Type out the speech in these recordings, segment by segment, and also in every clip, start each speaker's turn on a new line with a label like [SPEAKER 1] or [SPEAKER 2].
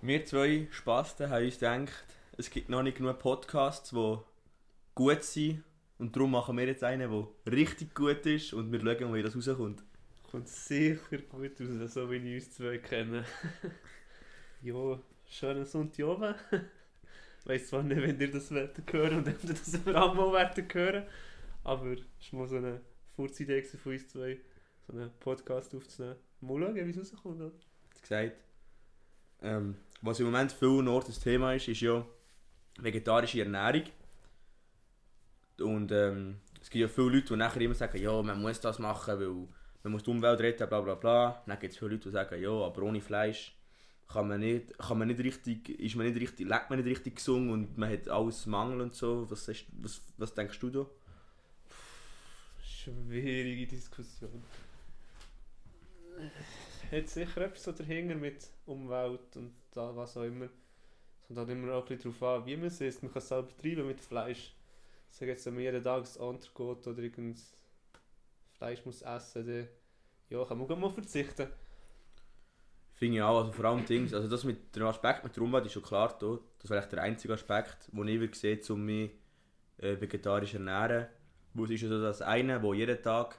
[SPEAKER 1] Wir zwei Spasten haben uns gedacht, es gibt noch nicht genug Podcasts, die gut sind. Und darum machen wir jetzt einen, der richtig gut ist und wir schauen, wie das rauskommt.
[SPEAKER 2] Kommt sicher gut raus, so wie ich uns zwei kenne. jo, schönen Sonntag oben. Ich weiss zwar nicht, wenn ihr das werdet hören und ob ihr das vor allem mal werdet hören. Aber es war mal so eine Furzidee von uns zwei, so einen Podcast aufzunehmen. Mal schauen, wie es rauskommt. oder?
[SPEAKER 1] gesagt. Ähm, was im Moment viel Nord das Thema ist, ist ja vegetarische Ernährung. Und ähm, es gibt ja viele Leute, die nachher immer sagen, ja, man muss das machen, weil man muss die Umwelt retten, bla bla bla. Dann gibt es viele Leute, die sagen, ja, aber ohne Fleisch kann man nicht, kann man nicht richtig, ist man nicht richtig, lebt man nicht richtig gesund und man hat alles Mangel und so. Was, ist, was, was denkst du da?
[SPEAKER 2] Schwierige Diskussion. Hat sicher etwas so dahinter mit Umwelt und da, was auch immer. Es kommt halt immer auch ein darauf an, wie man es isst. Man kann es selber treiben mit Fleisch. Sage jetzt, wenn man jeden Tag das Entrecote oder irgendein Fleisch muss essen, dann ja, kann man mal verzichten.
[SPEAKER 1] Finde ich auch, also vor allem Dings, also das mit dem Aspekt mit der Umwelt ist schon klar da. Das wäre der einzige Aspekt, den ich sehen, um mich äh, vegetarisch zu ernähren. Wo es ist ja so, dass einer, der jeden Tag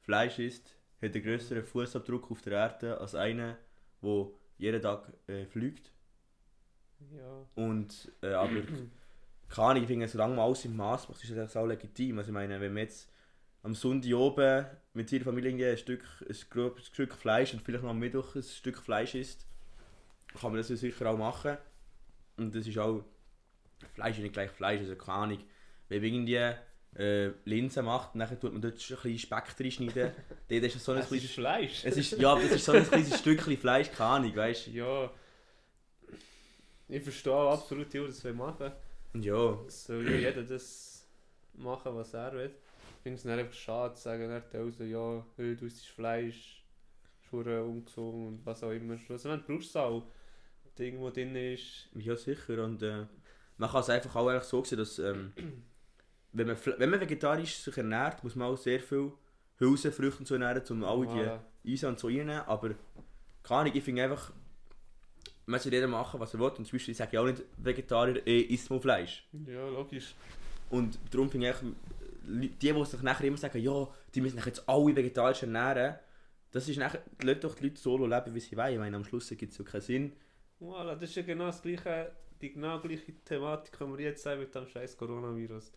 [SPEAKER 1] Fleisch isst, hat einen größeren Fußabdruck auf der Erde als einer, der jeden Tag äh, fliegt.
[SPEAKER 2] Ja.
[SPEAKER 1] Und, äh, aber keine Ahnung, ich finde, solange man alles im Maß macht, ist das auch legitim. Also ich meine, wenn man jetzt am Sonntag oben mit ihrer Familie ein Stück, ein grobes Stück Fleisch und vielleicht noch am Mittwoch ein Stück Fleisch isst, kann man das ja sicher auch machen. Und das ist auch, Fleisch ist nicht gleich Fleisch, also keine Ahnung. Wenn irgendwie äh, Linsen macht, und dann tut man dort ein bisschen Speck reinschneiden, dann ist so ein
[SPEAKER 2] Es
[SPEAKER 1] kleines...
[SPEAKER 2] ist Fleisch.
[SPEAKER 1] Es ist, ja, das ist so ein kleines Stückchen Fleisch, keine Ahnung, weißt
[SPEAKER 2] ja. Ich verstehe absolut, die das machen
[SPEAKER 1] du? Ja,
[SPEAKER 2] ja jeder das machen, was er will. Ich finde es einfach schade zu sagen, also, ja, hey, du isst Fleisch, verdammt ungesund und was auch immer. Schlussendlich brauchst du es auch. Ding, das drin ist.
[SPEAKER 1] Ja, sicher. Und äh, man kann es einfach auch so sehen, dass ähm, wenn, man, wenn man vegetarisch sich ernährt, muss man auch sehr viel Hülsenfrüchte und so ernähren, um alle
[SPEAKER 2] Voilà.
[SPEAKER 1] die Eisen und so reinnehmen. Aber keine Ahnung, ich finde einfach, man soll jeder machen, was er will. Und zum Beispiel sage ich auch nicht Vegetarier, eh, isst mal Fleisch.
[SPEAKER 2] Ja, logisch.
[SPEAKER 1] Und darum finde ich die, die sich nachher immer sagen, ja, die müssen jetzt alle vegetarisch ernähren, das ist nachher, lasst doch die Leute so leben, wie sie wollen. Ich meine, am Schluss gibt es ja keinen Sinn.
[SPEAKER 2] Voilà, das ist ja genau das gleiche, die genau gleiche Thematik, die wir jetzt haben mit dem scheiß Coronavirus.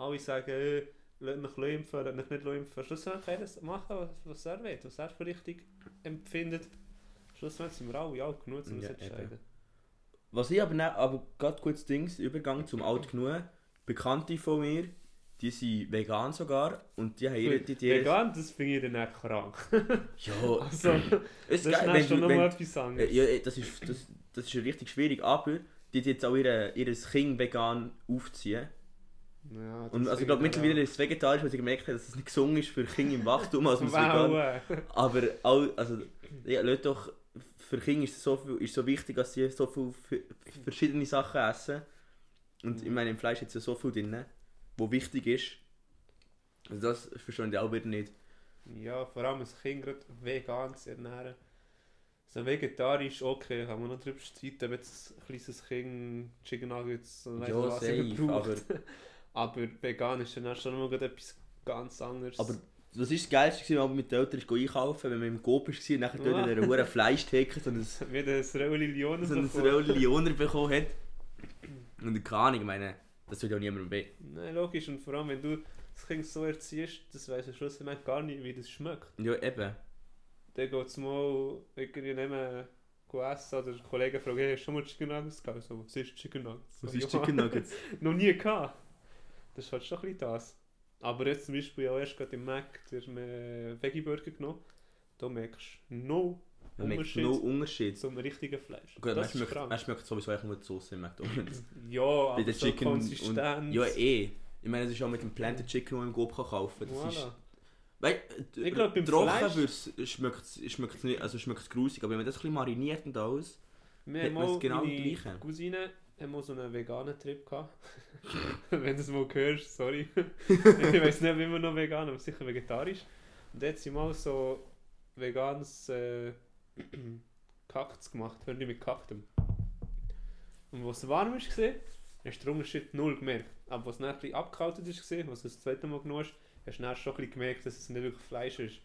[SPEAKER 2] Alle sagen, äh, lasst mich impfen, lasst mich nicht impfen. Schlussendlich kann jeder machen, was, er will, was er für richtig empfindet. Schlussendlich sind wir alle alt genug, um das
[SPEAKER 1] Ja,
[SPEAKER 2] entscheiden.
[SPEAKER 1] Was ich aber, ne, aber gerade kurz Dings, Übergang zum Alt genug. Bekannte von mir, die sind vegan sogar und die haben ihre... Die, die
[SPEAKER 2] Vegan, das finde ich dann auch krank.
[SPEAKER 1] Ja,
[SPEAKER 2] Also,
[SPEAKER 1] es
[SPEAKER 2] das ist dann schon nochmal etwas anderes.
[SPEAKER 1] ja, das, ist, das, das ist richtig schwierig, aber die die jetzt auch ihre, ihr Kind vegan aufziehen.
[SPEAKER 2] Ja,
[SPEAKER 1] Und also ich glaube mittlerweile ist es vegetarisch, weil sie gemerkt haben, dass es nicht gesund ist für Kinder im Wachstum, also vegan.
[SPEAKER 2] Wow. äh.
[SPEAKER 1] Aber auch, also, ja, Leute doch, für Kinder ist es so, viel, ist so wichtig, dass sie so viele verschiedene Sachen essen. Und ich meine, im Fleisch ist ja so viel drin, wo wichtig ist. Also das verstehen die auch wieder nicht.
[SPEAKER 2] Ja, vor allem das Kind gerade vegan zu ernähren. So vegetarisch, okay, kann man noch drüber streiten, ob jetzt ein kleines Kind Chicken Nuggets und weiss
[SPEAKER 1] Ja,
[SPEAKER 2] was
[SPEAKER 1] safe,
[SPEAKER 2] überbraucht.
[SPEAKER 1] aber,
[SPEAKER 2] Aber vegan ist dann auch schon mal etwas ganz anderes.
[SPEAKER 1] aber das ist das Geilste, gewesen, wenn man mit den Eltern ist einkaufen, wenn man im Coop war und nachher dort in dieser hohen Fleischtheke so ein, so
[SPEAKER 2] wie
[SPEAKER 1] ein
[SPEAKER 2] bekommen.
[SPEAKER 1] Rolle Lioner bekommen hat. Und keine Ahnung, ich meine, das tut ja auch niemandem weh.
[SPEAKER 2] Nein, logisch. Und vor allem, wenn du das Kind so erziehst, das weiss am schlussendlich gar nicht, wie das schmeckt.
[SPEAKER 1] Ja, eben.
[SPEAKER 2] Dann geht es mal irgendwie nehmen, essen oder Kollegen fragen, hey, hast du schon mal Chicken Nuggets gehabt? So, was ist Chicken Nuggets?
[SPEAKER 1] Was
[SPEAKER 2] So,
[SPEAKER 1] ist. Chicken Nuggets?
[SPEAKER 2] Noch nie gehabt. Das ist halt schon ein bisschen das. Aber jetzt zum Beispiel auch erst gerade im Mac den äh, Veggie Burger genommen. Da merkst du no
[SPEAKER 1] Man
[SPEAKER 2] Unterschied
[SPEAKER 1] no Unterschied.
[SPEAKER 2] zum richtigen Fleisch.
[SPEAKER 1] Gut, man
[SPEAKER 2] das ist
[SPEAKER 1] schmeckt, man schmeckt sowieso eigentlich nur die Soße im McDonalds.
[SPEAKER 2] Ja,
[SPEAKER 1] Bei
[SPEAKER 2] aber
[SPEAKER 1] den
[SPEAKER 2] so
[SPEAKER 1] Chicken und,
[SPEAKER 2] Konsistenz.
[SPEAKER 1] Ja, eh. Ich meine, das ist auch mit dem Planted Chicken, den man im kann kaufen kann. Das ist,
[SPEAKER 2] Voilà.
[SPEAKER 1] weil,
[SPEAKER 2] Ich glaub, beim Fleisch-
[SPEAKER 1] schmeckt's schmeckt's nicht, also schmeckt's grusig, aber wenn man das ein bisschen mariniert und alles,
[SPEAKER 2] Wir
[SPEAKER 1] Hat man es genau
[SPEAKER 2] meine? Cousine haben mal so einen veganen Trip gehabt. Wenn du es mal hörst, sorry. ich weiß nicht, wir noch vegan, aber sicher vegetarisch. Und jetzt sie mal so veganes äh, Kaktus gemacht, hören die mit Kaktum. Und es warm war, hast du den Unterschied null gemerkt. Aber es dann ein bisschen abgekaltet ist, als du das zweite Mal genommen hast, hast du dann schon ein bisschen gemerkt, dass es nicht wirklich Fleisch ist.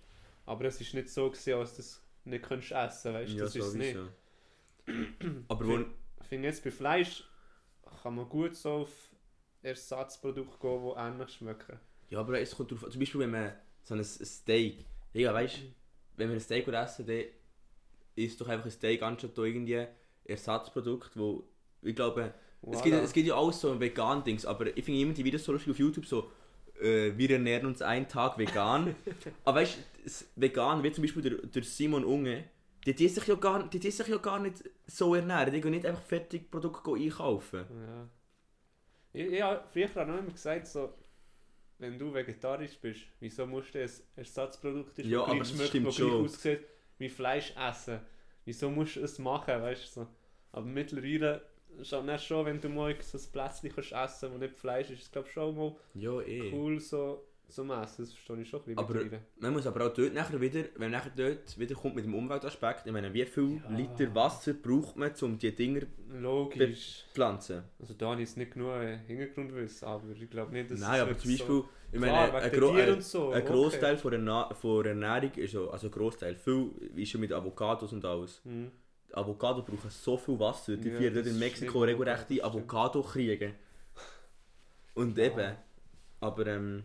[SPEAKER 2] Aber es war nicht so, gewesen, als du es nicht könntest essen weißt du,
[SPEAKER 1] Ja,
[SPEAKER 2] das ist es nicht.
[SPEAKER 1] Aber wo,
[SPEAKER 2] Ich finde jetzt bei Fleisch kann man gut so auf Ersatzprodukte gehen, die ähnlich schmecken.
[SPEAKER 1] ja, aber es kommt drauf an. Zum Beispiel, wenn man so ein Steak, ja, weißt
[SPEAKER 2] Mhm.
[SPEAKER 1] wenn wir ein Steak essen, dann ist doch einfach ein Steak anstatt irgendwie Ersatzprodukt, wo ich glaube, es, gibt,
[SPEAKER 2] Voilà.
[SPEAKER 1] es gibt ja auch so vegan Dings, aber ich finde immer die Videos so lustig auf YouTube so, äh, wir ernähren uns einen Tag vegan. aber weißt du, vegan, wie zum Beispiel der, der Simon Unge, die die sich ja gar, die die sich ja gar nicht so ernähren, die gehen nicht einfach Fertigprodukte einkaufen.
[SPEAKER 2] Ja. Ich, ich habe früher auch noch immer gesagt, so, wenn du vegetarisch bist, wieso musst du ein Ersatzprodukt ist,
[SPEAKER 1] Ja,
[SPEAKER 2] das
[SPEAKER 1] aber das
[SPEAKER 2] schmeckt,
[SPEAKER 1] stimmt
[SPEAKER 2] das
[SPEAKER 1] schon.
[SPEAKER 2] aussieht wie Fleisch essen? Wieso musst du es machen, weißt du? So. Aber mittlerweile schon, schon, wenn du mal so ein Plätzchen kannst essen wo nicht Fleisch ist, ist glaube schon mal
[SPEAKER 1] Ja, eh.
[SPEAKER 2] cool so zum Essen. Das verstehe ich schon ein bisschen
[SPEAKER 1] Aber-. Man muss aber auch dort nachher wieder, wenn man nachher dort wieder kommt mit dem Umweltaspekt, ich meine, wie viel
[SPEAKER 2] Ja.
[SPEAKER 1] Liter Wasser braucht man, um die Dinger zu
[SPEAKER 2] Logisch.
[SPEAKER 1] pflanzen?
[SPEAKER 2] Also da habe ich jetzt nicht genug Hintergrundwissen, aber ich glaube nicht, dass
[SPEAKER 1] Nein, aber zum Beispiel, ich meine,
[SPEAKER 2] Klar,
[SPEAKER 1] ein, Gro
[SPEAKER 2] so,
[SPEAKER 1] ein
[SPEAKER 2] okay.
[SPEAKER 1] Großteil von der, Na von der Ernährung ist so, also ein Großteil, viel ist schon mit Avocados und alles.
[SPEAKER 2] Hm.
[SPEAKER 1] Avocado brauchen so viel Wasser, die
[SPEAKER 2] Ja,
[SPEAKER 1] führen dort in
[SPEAKER 2] ist
[SPEAKER 1] Mexiko regelrechte
[SPEAKER 2] das stimmt.
[SPEAKER 1] Avocado-Kriege. Und
[SPEAKER 2] Ja.
[SPEAKER 1] eben, aber ähm,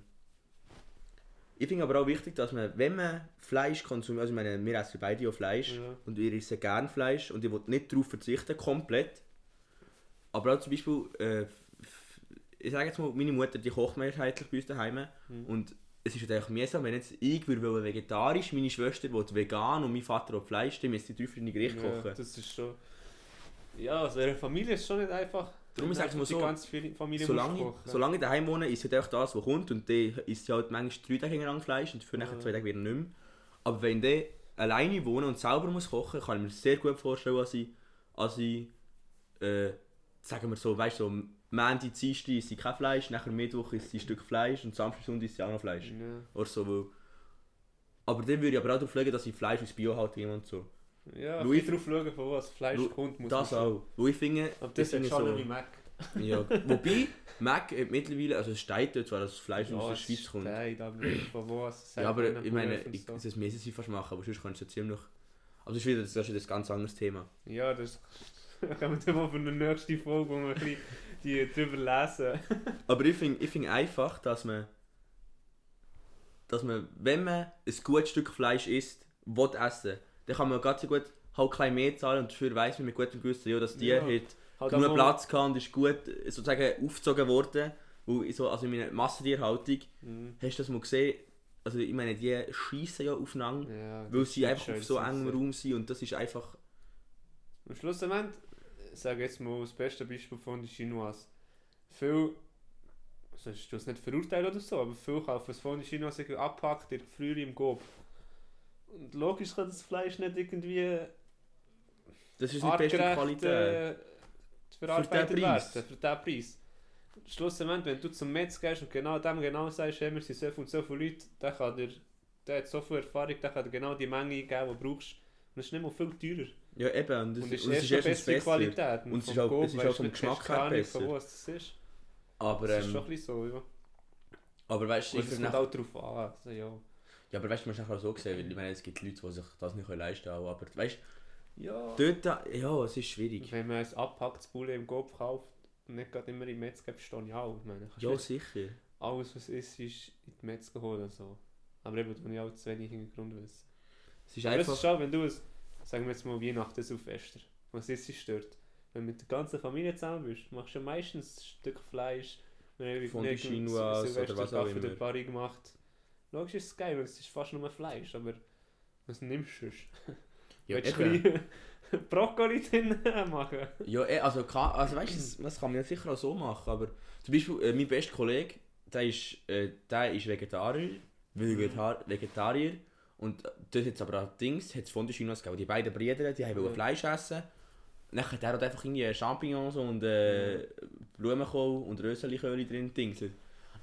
[SPEAKER 1] ich finde aber auch wichtig, dass man, wenn man Fleisch konsumiert, also ich meine, wir essen beide ja Fleisch
[SPEAKER 2] Ja.
[SPEAKER 1] und wir essen gerne Fleisch und ich will nicht darauf verzichten, komplett. Aber auch zum Beispiel, äh, ich sage jetzt mal, meine Mutter, die kocht mehrheitlich bei uns daheim
[SPEAKER 2] Mhm.
[SPEAKER 1] und es ist halt einfach mühsam, wenn jetzt ich würde vegetarisch, meine Schwester will vegan und mein Vater will Fleisch, dann müsste ich drei verschiedene Gerichte
[SPEAKER 2] Ja,
[SPEAKER 1] kochen.
[SPEAKER 2] das ist schon. Ja, also eine Familie ist schon nicht einfach.
[SPEAKER 1] Darum
[SPEAKER 2] wenn
[SPEAKER 1] sag ich mal so, Solange, solange ich daheim wohne, ist halt einfach das, was kommt und dann isst halt manchmal drei Tage lang Fleisch und für nachher zwei Tage wieder nicht mehr. Aber wenn ich alleine wohne und selber muss kochen, kann ich mir sehr gut vorstellen, dass ich, als ich äh, sagen wir so, weißt du, so, Montag, Dienstag sie kein Fleisch, nachher Mittwoch sie ein Stück Fleisch und Samstag, Sonntag isst sie auch noch Fleisch.
[SPEAKER 2] Ja.
[SPEAKER 1] Oder so, weil, aber dann würde ich aber auch darauf legen, dass ich Fleisch aus Biohaltung und so.
[SPEAKER 2] Ja,
[SPEAKER 1] Louis-
[SPEAKER 2] ich drauf schauen, von wo das Fleisch
[SPEAKER 1] Lu-
[SPEAKER 2] kommt, muss
[SPEAKER 1] Das auch. Wo ich finde,
[SPEAKER 2] Aber das ist schon wie Mac.
[SPEAKER 1] ja, wobei, Mac hat mittlerweile, also es steht dort zwar, dass das Fleisch aus der Schweiz kommt.
[SPEAKER 2] steht, aber von wo es
[SPEAKER 1] Ja, aber ich meine, ich,
[SPEAKER 2] so.
[SPEAKER 1] das müssen sie fast machen, aber sonst kannst du ja ziemlich... Aber das ist wieder das ist ein ganz anderes Thema.
[SPEAKER 2] Ja, das können wir dann mal für eine nächste Folge, wo wir ein bisschen die drüber lesen.
[SPEAKER 1] Aber ich finde ich find einfach, dass man... Dass man, wenn man ein gutes Stück Fleisch isst, will essen, dann kann man ganz so gut halt ein bisschen mehr zahlen und dafür weiss man mit gutem Gewissen, ja, dass die
[SPEAKER 2] Ja. Halt
[SPEAKER 1] genug
[SPEAKER 2] mal-
[SPEAKER 1] Platz gehabt und ist gut äh, sozusagen aufgezogen worden. Weil so, also in meiner Massentierhaltung,
[SPEAKER 2] Mhm.
[SPEAKER 1] hast du das mal gesehen? Also ich meine, die schießen ja aufeinander,
[SPEAKER 2] Ja,
[SPEAKER 1] weil sie einfach auf so engem. Raum sind und das ist einfach...
[SPEAKER 2] Am ich sage jetzt mal das beste Beispiel von den Chinois. Viel, also ich es nicht verurteilen oder so, aber viel kaufen das von den Chinois abpackt, früher im Gob. Und logisch kann das Fleisch nicht irgendwie
[SPEAKER 1] Das ist nicht die beste Qualität.
[SPEAKER 2] äh, verarbeitet
[SPEAKER 1] den Preis.
[SPEAKER 2] werden, für diesen Preis. Schlussendlich, wenn du zum Metz gehst und genau dem genau sagst, hey, wir sind so viel und so viele Leute, der, kann dir, der hat so viel Erfahrung, der kann dir genau die Menge geben, die du brauchst. Und es ist nicht mal viel teurer.
[SPEAKER 1] Ja, eben. Und es,
[SPEAKER 2] Und es ist
[SPEAKER 1] und
[SPEAKER 2] erst
[SPEAKER 1] ist
[SPEAKER 2] bessere
[SPEAKER 1] besser.
[SPEAKER 2] Qualität.
[SPEAKER 1] Und es ist auch-
[SPEAKER 2] Coop
[SPEAKER 1] es ist auch vom Geschmack her besser.
[SPEAKER 2] Von wo es das ist.
[SPEAKER 1] Aber,
[SPEAKER 2] Das ist schon
[SPEAKER 1] ähm,
[SPEAKER 2] ein bisschen so, ja.
[SPEAKER 1] aber weißt du, ich
[SPEAKER 2] es kommt auch drauf an. Also, ja.
[SPEAKER 1] Ja, aber weißt du, man muss nachher so sehen, weil ich meine, es gibt Leute, die sich das nicht leisten können. auch, Aber weißt
[SPEAKER 2] ja.
[SPEAKER 1] du, dort, ja, es ist schwierig.
[SPEAKER 2] Wenn man ein abgepacktes Bulle im Kopf kauft und nicht gerade immer im Metz gibt, verstehe ich auch. Ich meine,
[SPEAKER 1] Ja,
[SPEAKER 2] nicht
[SPEAKER 1] sicher.
[SPEAKER 2] alles, was ist, ist in die Metz holen. und So. Aber eben, da habe ich auch zu wenig Hintergrundwissen.
[SPEAKER 1] Es ist
[SPEAKER 2] Aber es ist
[SPEAKER 1] einfach.
[SPEAKER 2] schon, wenn du es, sagen wir jetzt mal Weihnachten, Silvester, was ist es stört. Wenn du mit der ganzen Familie zusammen bist, machst du ja meistens ein Stück Fleisch, wenn du
[SPEAKER 1] Fondue Chinoise oder was auch
[SPEAKER 2] für
[SPEAKER 1] immer.
[SPEAKER 2] gemacht. Logisch ist es geil, weil es ist fast nur Fleisch, aber was nimmst du? sonst?
[SPEAKER 1] Ja,
[SPEAKER 2] Willst du ein bisschen Brokkoli drin machen?
[SPEAKER 1] Ja, eh, also, kann, also weißt du, das, kann man ja sicher auch so machen. Aber zum Beispiel, äh, mein bester Kollege, der ist, äh, der ist Vegetarier, Vegetar Vegetarier. Und dort hat es aber auch Dings, hat es Fondue Chinoise gegeben. Die beiden Brüder, die haben
[SPEAKER 2] Ja.
[SPEAKER 1] Fleisch essen. Dann hat er hat einfach irgendwie Champignons und äh, Blumenkohl und Röseliköli drin dingselt.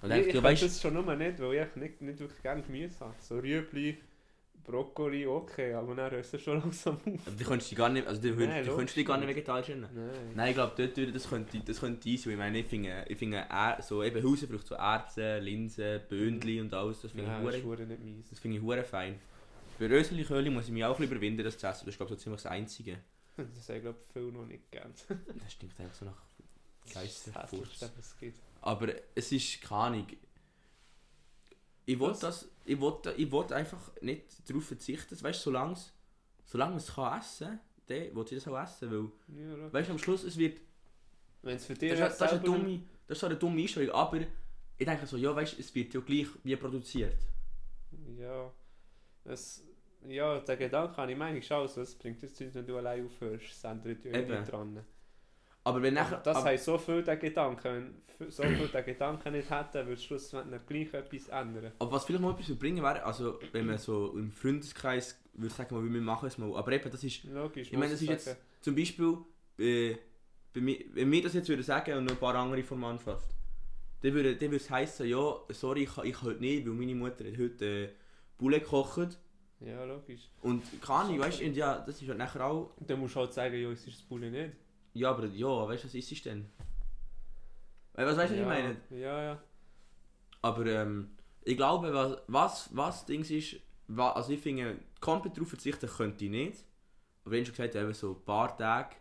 [SPEAKER 1] Und
[SPEAKER 2] ich ich
[SPEAKER 1] weißt
[SPEAKER 2] das schon nur nicht, weil ich nicht, nicht wirklich gerne Gemüse habe. So Rüebli, Brokkoli okay, aber dann hörst du schon langsam auf.
[SPEAKER 1] Aber die könntest du gar nicht, also die,
[SPEAKER 2] Nein, logisch
[SPEAKER 1] könntest du dich gar nicht vegetarisch nennen.
[SPEAKER 2] Nein.
[SPEAKER 1] Nein, ich glaube, dort würde das könnte, das könnte easy. Ich meine, ich finde, ich finde Er- so eben Hülsenfrüchte, so Erbsen, Linsen, Böndli und alles, das finde ich hure
[SPEAKER 2] ist nicht meins.
[SPEAKER 1] Das finde ich hure fein. Bei Röseli-Köhli muss ich mich auch überwinden, das zu essen. Das ist glaube ich so ziemlich das Einzige.
[SPEAKER 2] Das haben glaube ich viele noch nicht gern.
[SPEAKER 1] Das stinkt einfach so nach
[SPEAKER 2] Was es gibt.
[SPEAKER 1] Aber es ist keine Ahnung. Ich will
[SPEAKER 2] Was?
[SPEAKER 1] das, ich will, ich will einfach nicht darauf verzichten. Weißt du, solange es, solange es kann essen, dann will ich das auch essen. Weil,
[SPEAKER 2] Ja,
[SPEAKER 1] weißt du, am Schluss, es wird,
[SPEAKER 2] Wenn es für dich
[SPEAKER 1] das, ist, das, ist dumme, das ist so eine dumme Einstellung, aber ich denke so, ja, weißt es wird ja gleich wie produziert.
[SPEAKER 2] Ja, es, ja, der Gedanke habe ich meine ich also, es bringt jetzt nichts, wenn du allein aufhörst, es ändert ja nicht dran.
[SPEAKER 1] Aber wenn nachher,
[SPEAKER 2] das
[SPEAKER 1] aber,
[SPEAKER 2] heißt so viel der Gedanken, wenn so viel der Gedanken nicht hätte, würde schlussendlich gleich etwas ändern.
[SPEAKER 1] aber was vielleicht mal etwas würde bringen wäre, also wenn man so im Freundeskreis würde sagen, mal, wir machen es mal, aber eben, das ist
[SPEAKER 2] Logisch,
[SPEAKER 1] Ich meine, das ist
[SPEAKER 2] sagen.
[SPEAKER 1] Zum Beispiel, äh, bei mir, wenn wir das jetzt würden sagen und noch ein paar andere von der Mannschaft, dann würde, dann würde es heissen, ja, sorry, ich, kann- ich kann heute nicht, weil meine Mutter hat heute äh, Bulle gekocht.
[SPEAKER 2] Ja, logisch.
[SPEAKER 1] Und keine Ahnung, weißt du, ja, das ist halt nachher auch,
[SPEAKER 2] dann musst du halt sagen, ja, es ist das Bulle nicht.
[SPEAKER 1] Ja, aber ja, weißt du, was ist es denn? Was weißt du, was
[SPEAKER 2] ja,
[SPEAKER 1] ich meine?
[SPEAKER 2] Ja, ja.
[SPEAKER 1] Aber ähm, ich glaube, was, was, was Dings ist, wa, also ich finde, komplett darauf verzichten könnte ich nicht. Aber wenn schon gesagt, eben so ein paar Tage,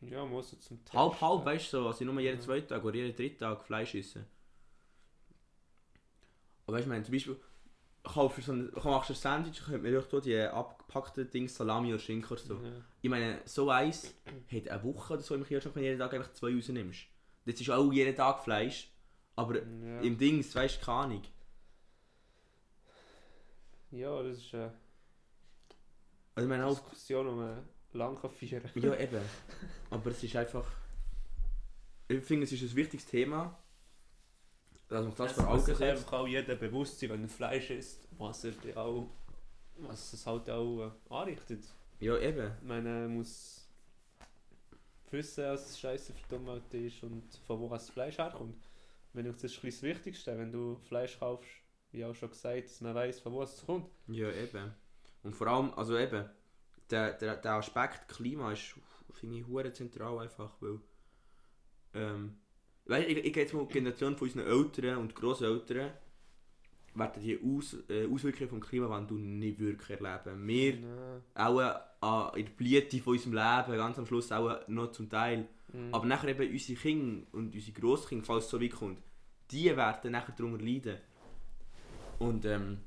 [SPEAKER 2] Ja, muss du zum Testen.
[SPEAKER 1] Halb, halb, weißt du, so, also nur jeden
[SPEAKER 2] Ja.
[SPEAKER 1] zweiten Tag oder jeden dritten Tag Fleisch essen. Aber weißt du, ich meine, zum Beispiel, kaufst so ein, machst ein Sandwich, könnte man doch die abgepackten Dinge, Salami oder Schinken oder so.
[SPEAKER 2] Ja.
[SPEAKER 1] Ich meine, so eins hat eine Woche oder so im Kühlschrank, wenn du jeden Tag einfach zwei rausnimmst. Das ist auch jeden Tag Fleisch, aber
[SPEAKER 2] Ja.
[SPEAKER 1] im Dings, weißt du, keine Ahnung.
[SPEAKER 2] ja, das ist eine
[SPEAKER 1] Also ich meine auch,
[SPEAKER 2] Diskussion, die man lang kann.
[SPEAKER 1] ja eben, aber es ist einfach, ich finde, es ist ein wichtiges Thema, dass man das
[SPEAKER 2] Es
[SPEAKER 1] vor
[SPEAKER 2] muss
[SPEAKER 1] Augen setzt.
[SPEAKER 2] einfach auch jeder bewusst sein, wenn er Fleisch isst, was er auch, was es halt auch äh, anrichtet.
[SPEAKER 1] Ja eben.
[SPEAKER 2] Ich meine, er muss wissen, es scheiße für Umwelt ist und von wo das Fleisch herkommt. Wenn ich, das ist das Wichtigste, wenn du Fleisch kaufst, wie auch schon gesagt, dass man weiß, von wo es kommt.
[SPEAKER 1] Ja, eben. Und vor allem, also eben, der, der, der Aspekt Klima ist, finde ich, hure zentral einfach, weil, ähm, weißt, ich, ich gehe jetzt mal die Generation von unseren Eltern und Grosseltern, werden die Aus, äh, Auswirkungen vom Klimawandel nicht wirklich erleben. Wir
[SPEAKER 2] Nein.
[SPEAKER 1] auch äh, in der Blüte von unserem Leben, ganz am Schluss auch noch zum Teil.
[SPEAKER 2] Mhm.
[SPEAKER 1] Aber nachher eben unsere Kinder und unsere Grosskinder, falls es so weit kommt, die werden nachher darunter leiden. Und ähm,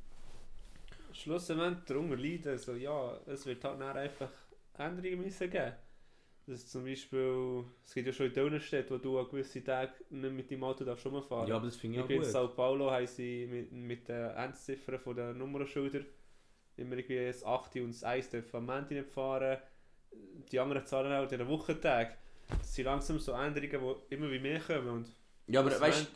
[SPEAKER 2] Schlussendlich darunter leiden, also ja, es wird halt dann einfach Änderungen müssen geben. Das zum Beispiel, es gibt ja schon in Städten, wo du an gewissen Tagen nicht mit deinem Auto darfst rumfahren
[SPEAKER 1] ja, aber das finde ich auch
[SPEAKER 2] Irgendwie in
[SPEAKER 1] gut.
[SPEAKER 2] Sao Paulo haben sie mit, mit den Endziffern von den Nummernschildern immer irgendwie das 8 und das 1 dürfen am Ende nicht fahren. Die anderen zahlen auch den Wochentag. Das sind langsam so Änderungen, die immer wie mehr kommen. Und
[SPEAKER 1] Ja, aber
[SPEAKER 2] das
[SPEAKER 1] weißt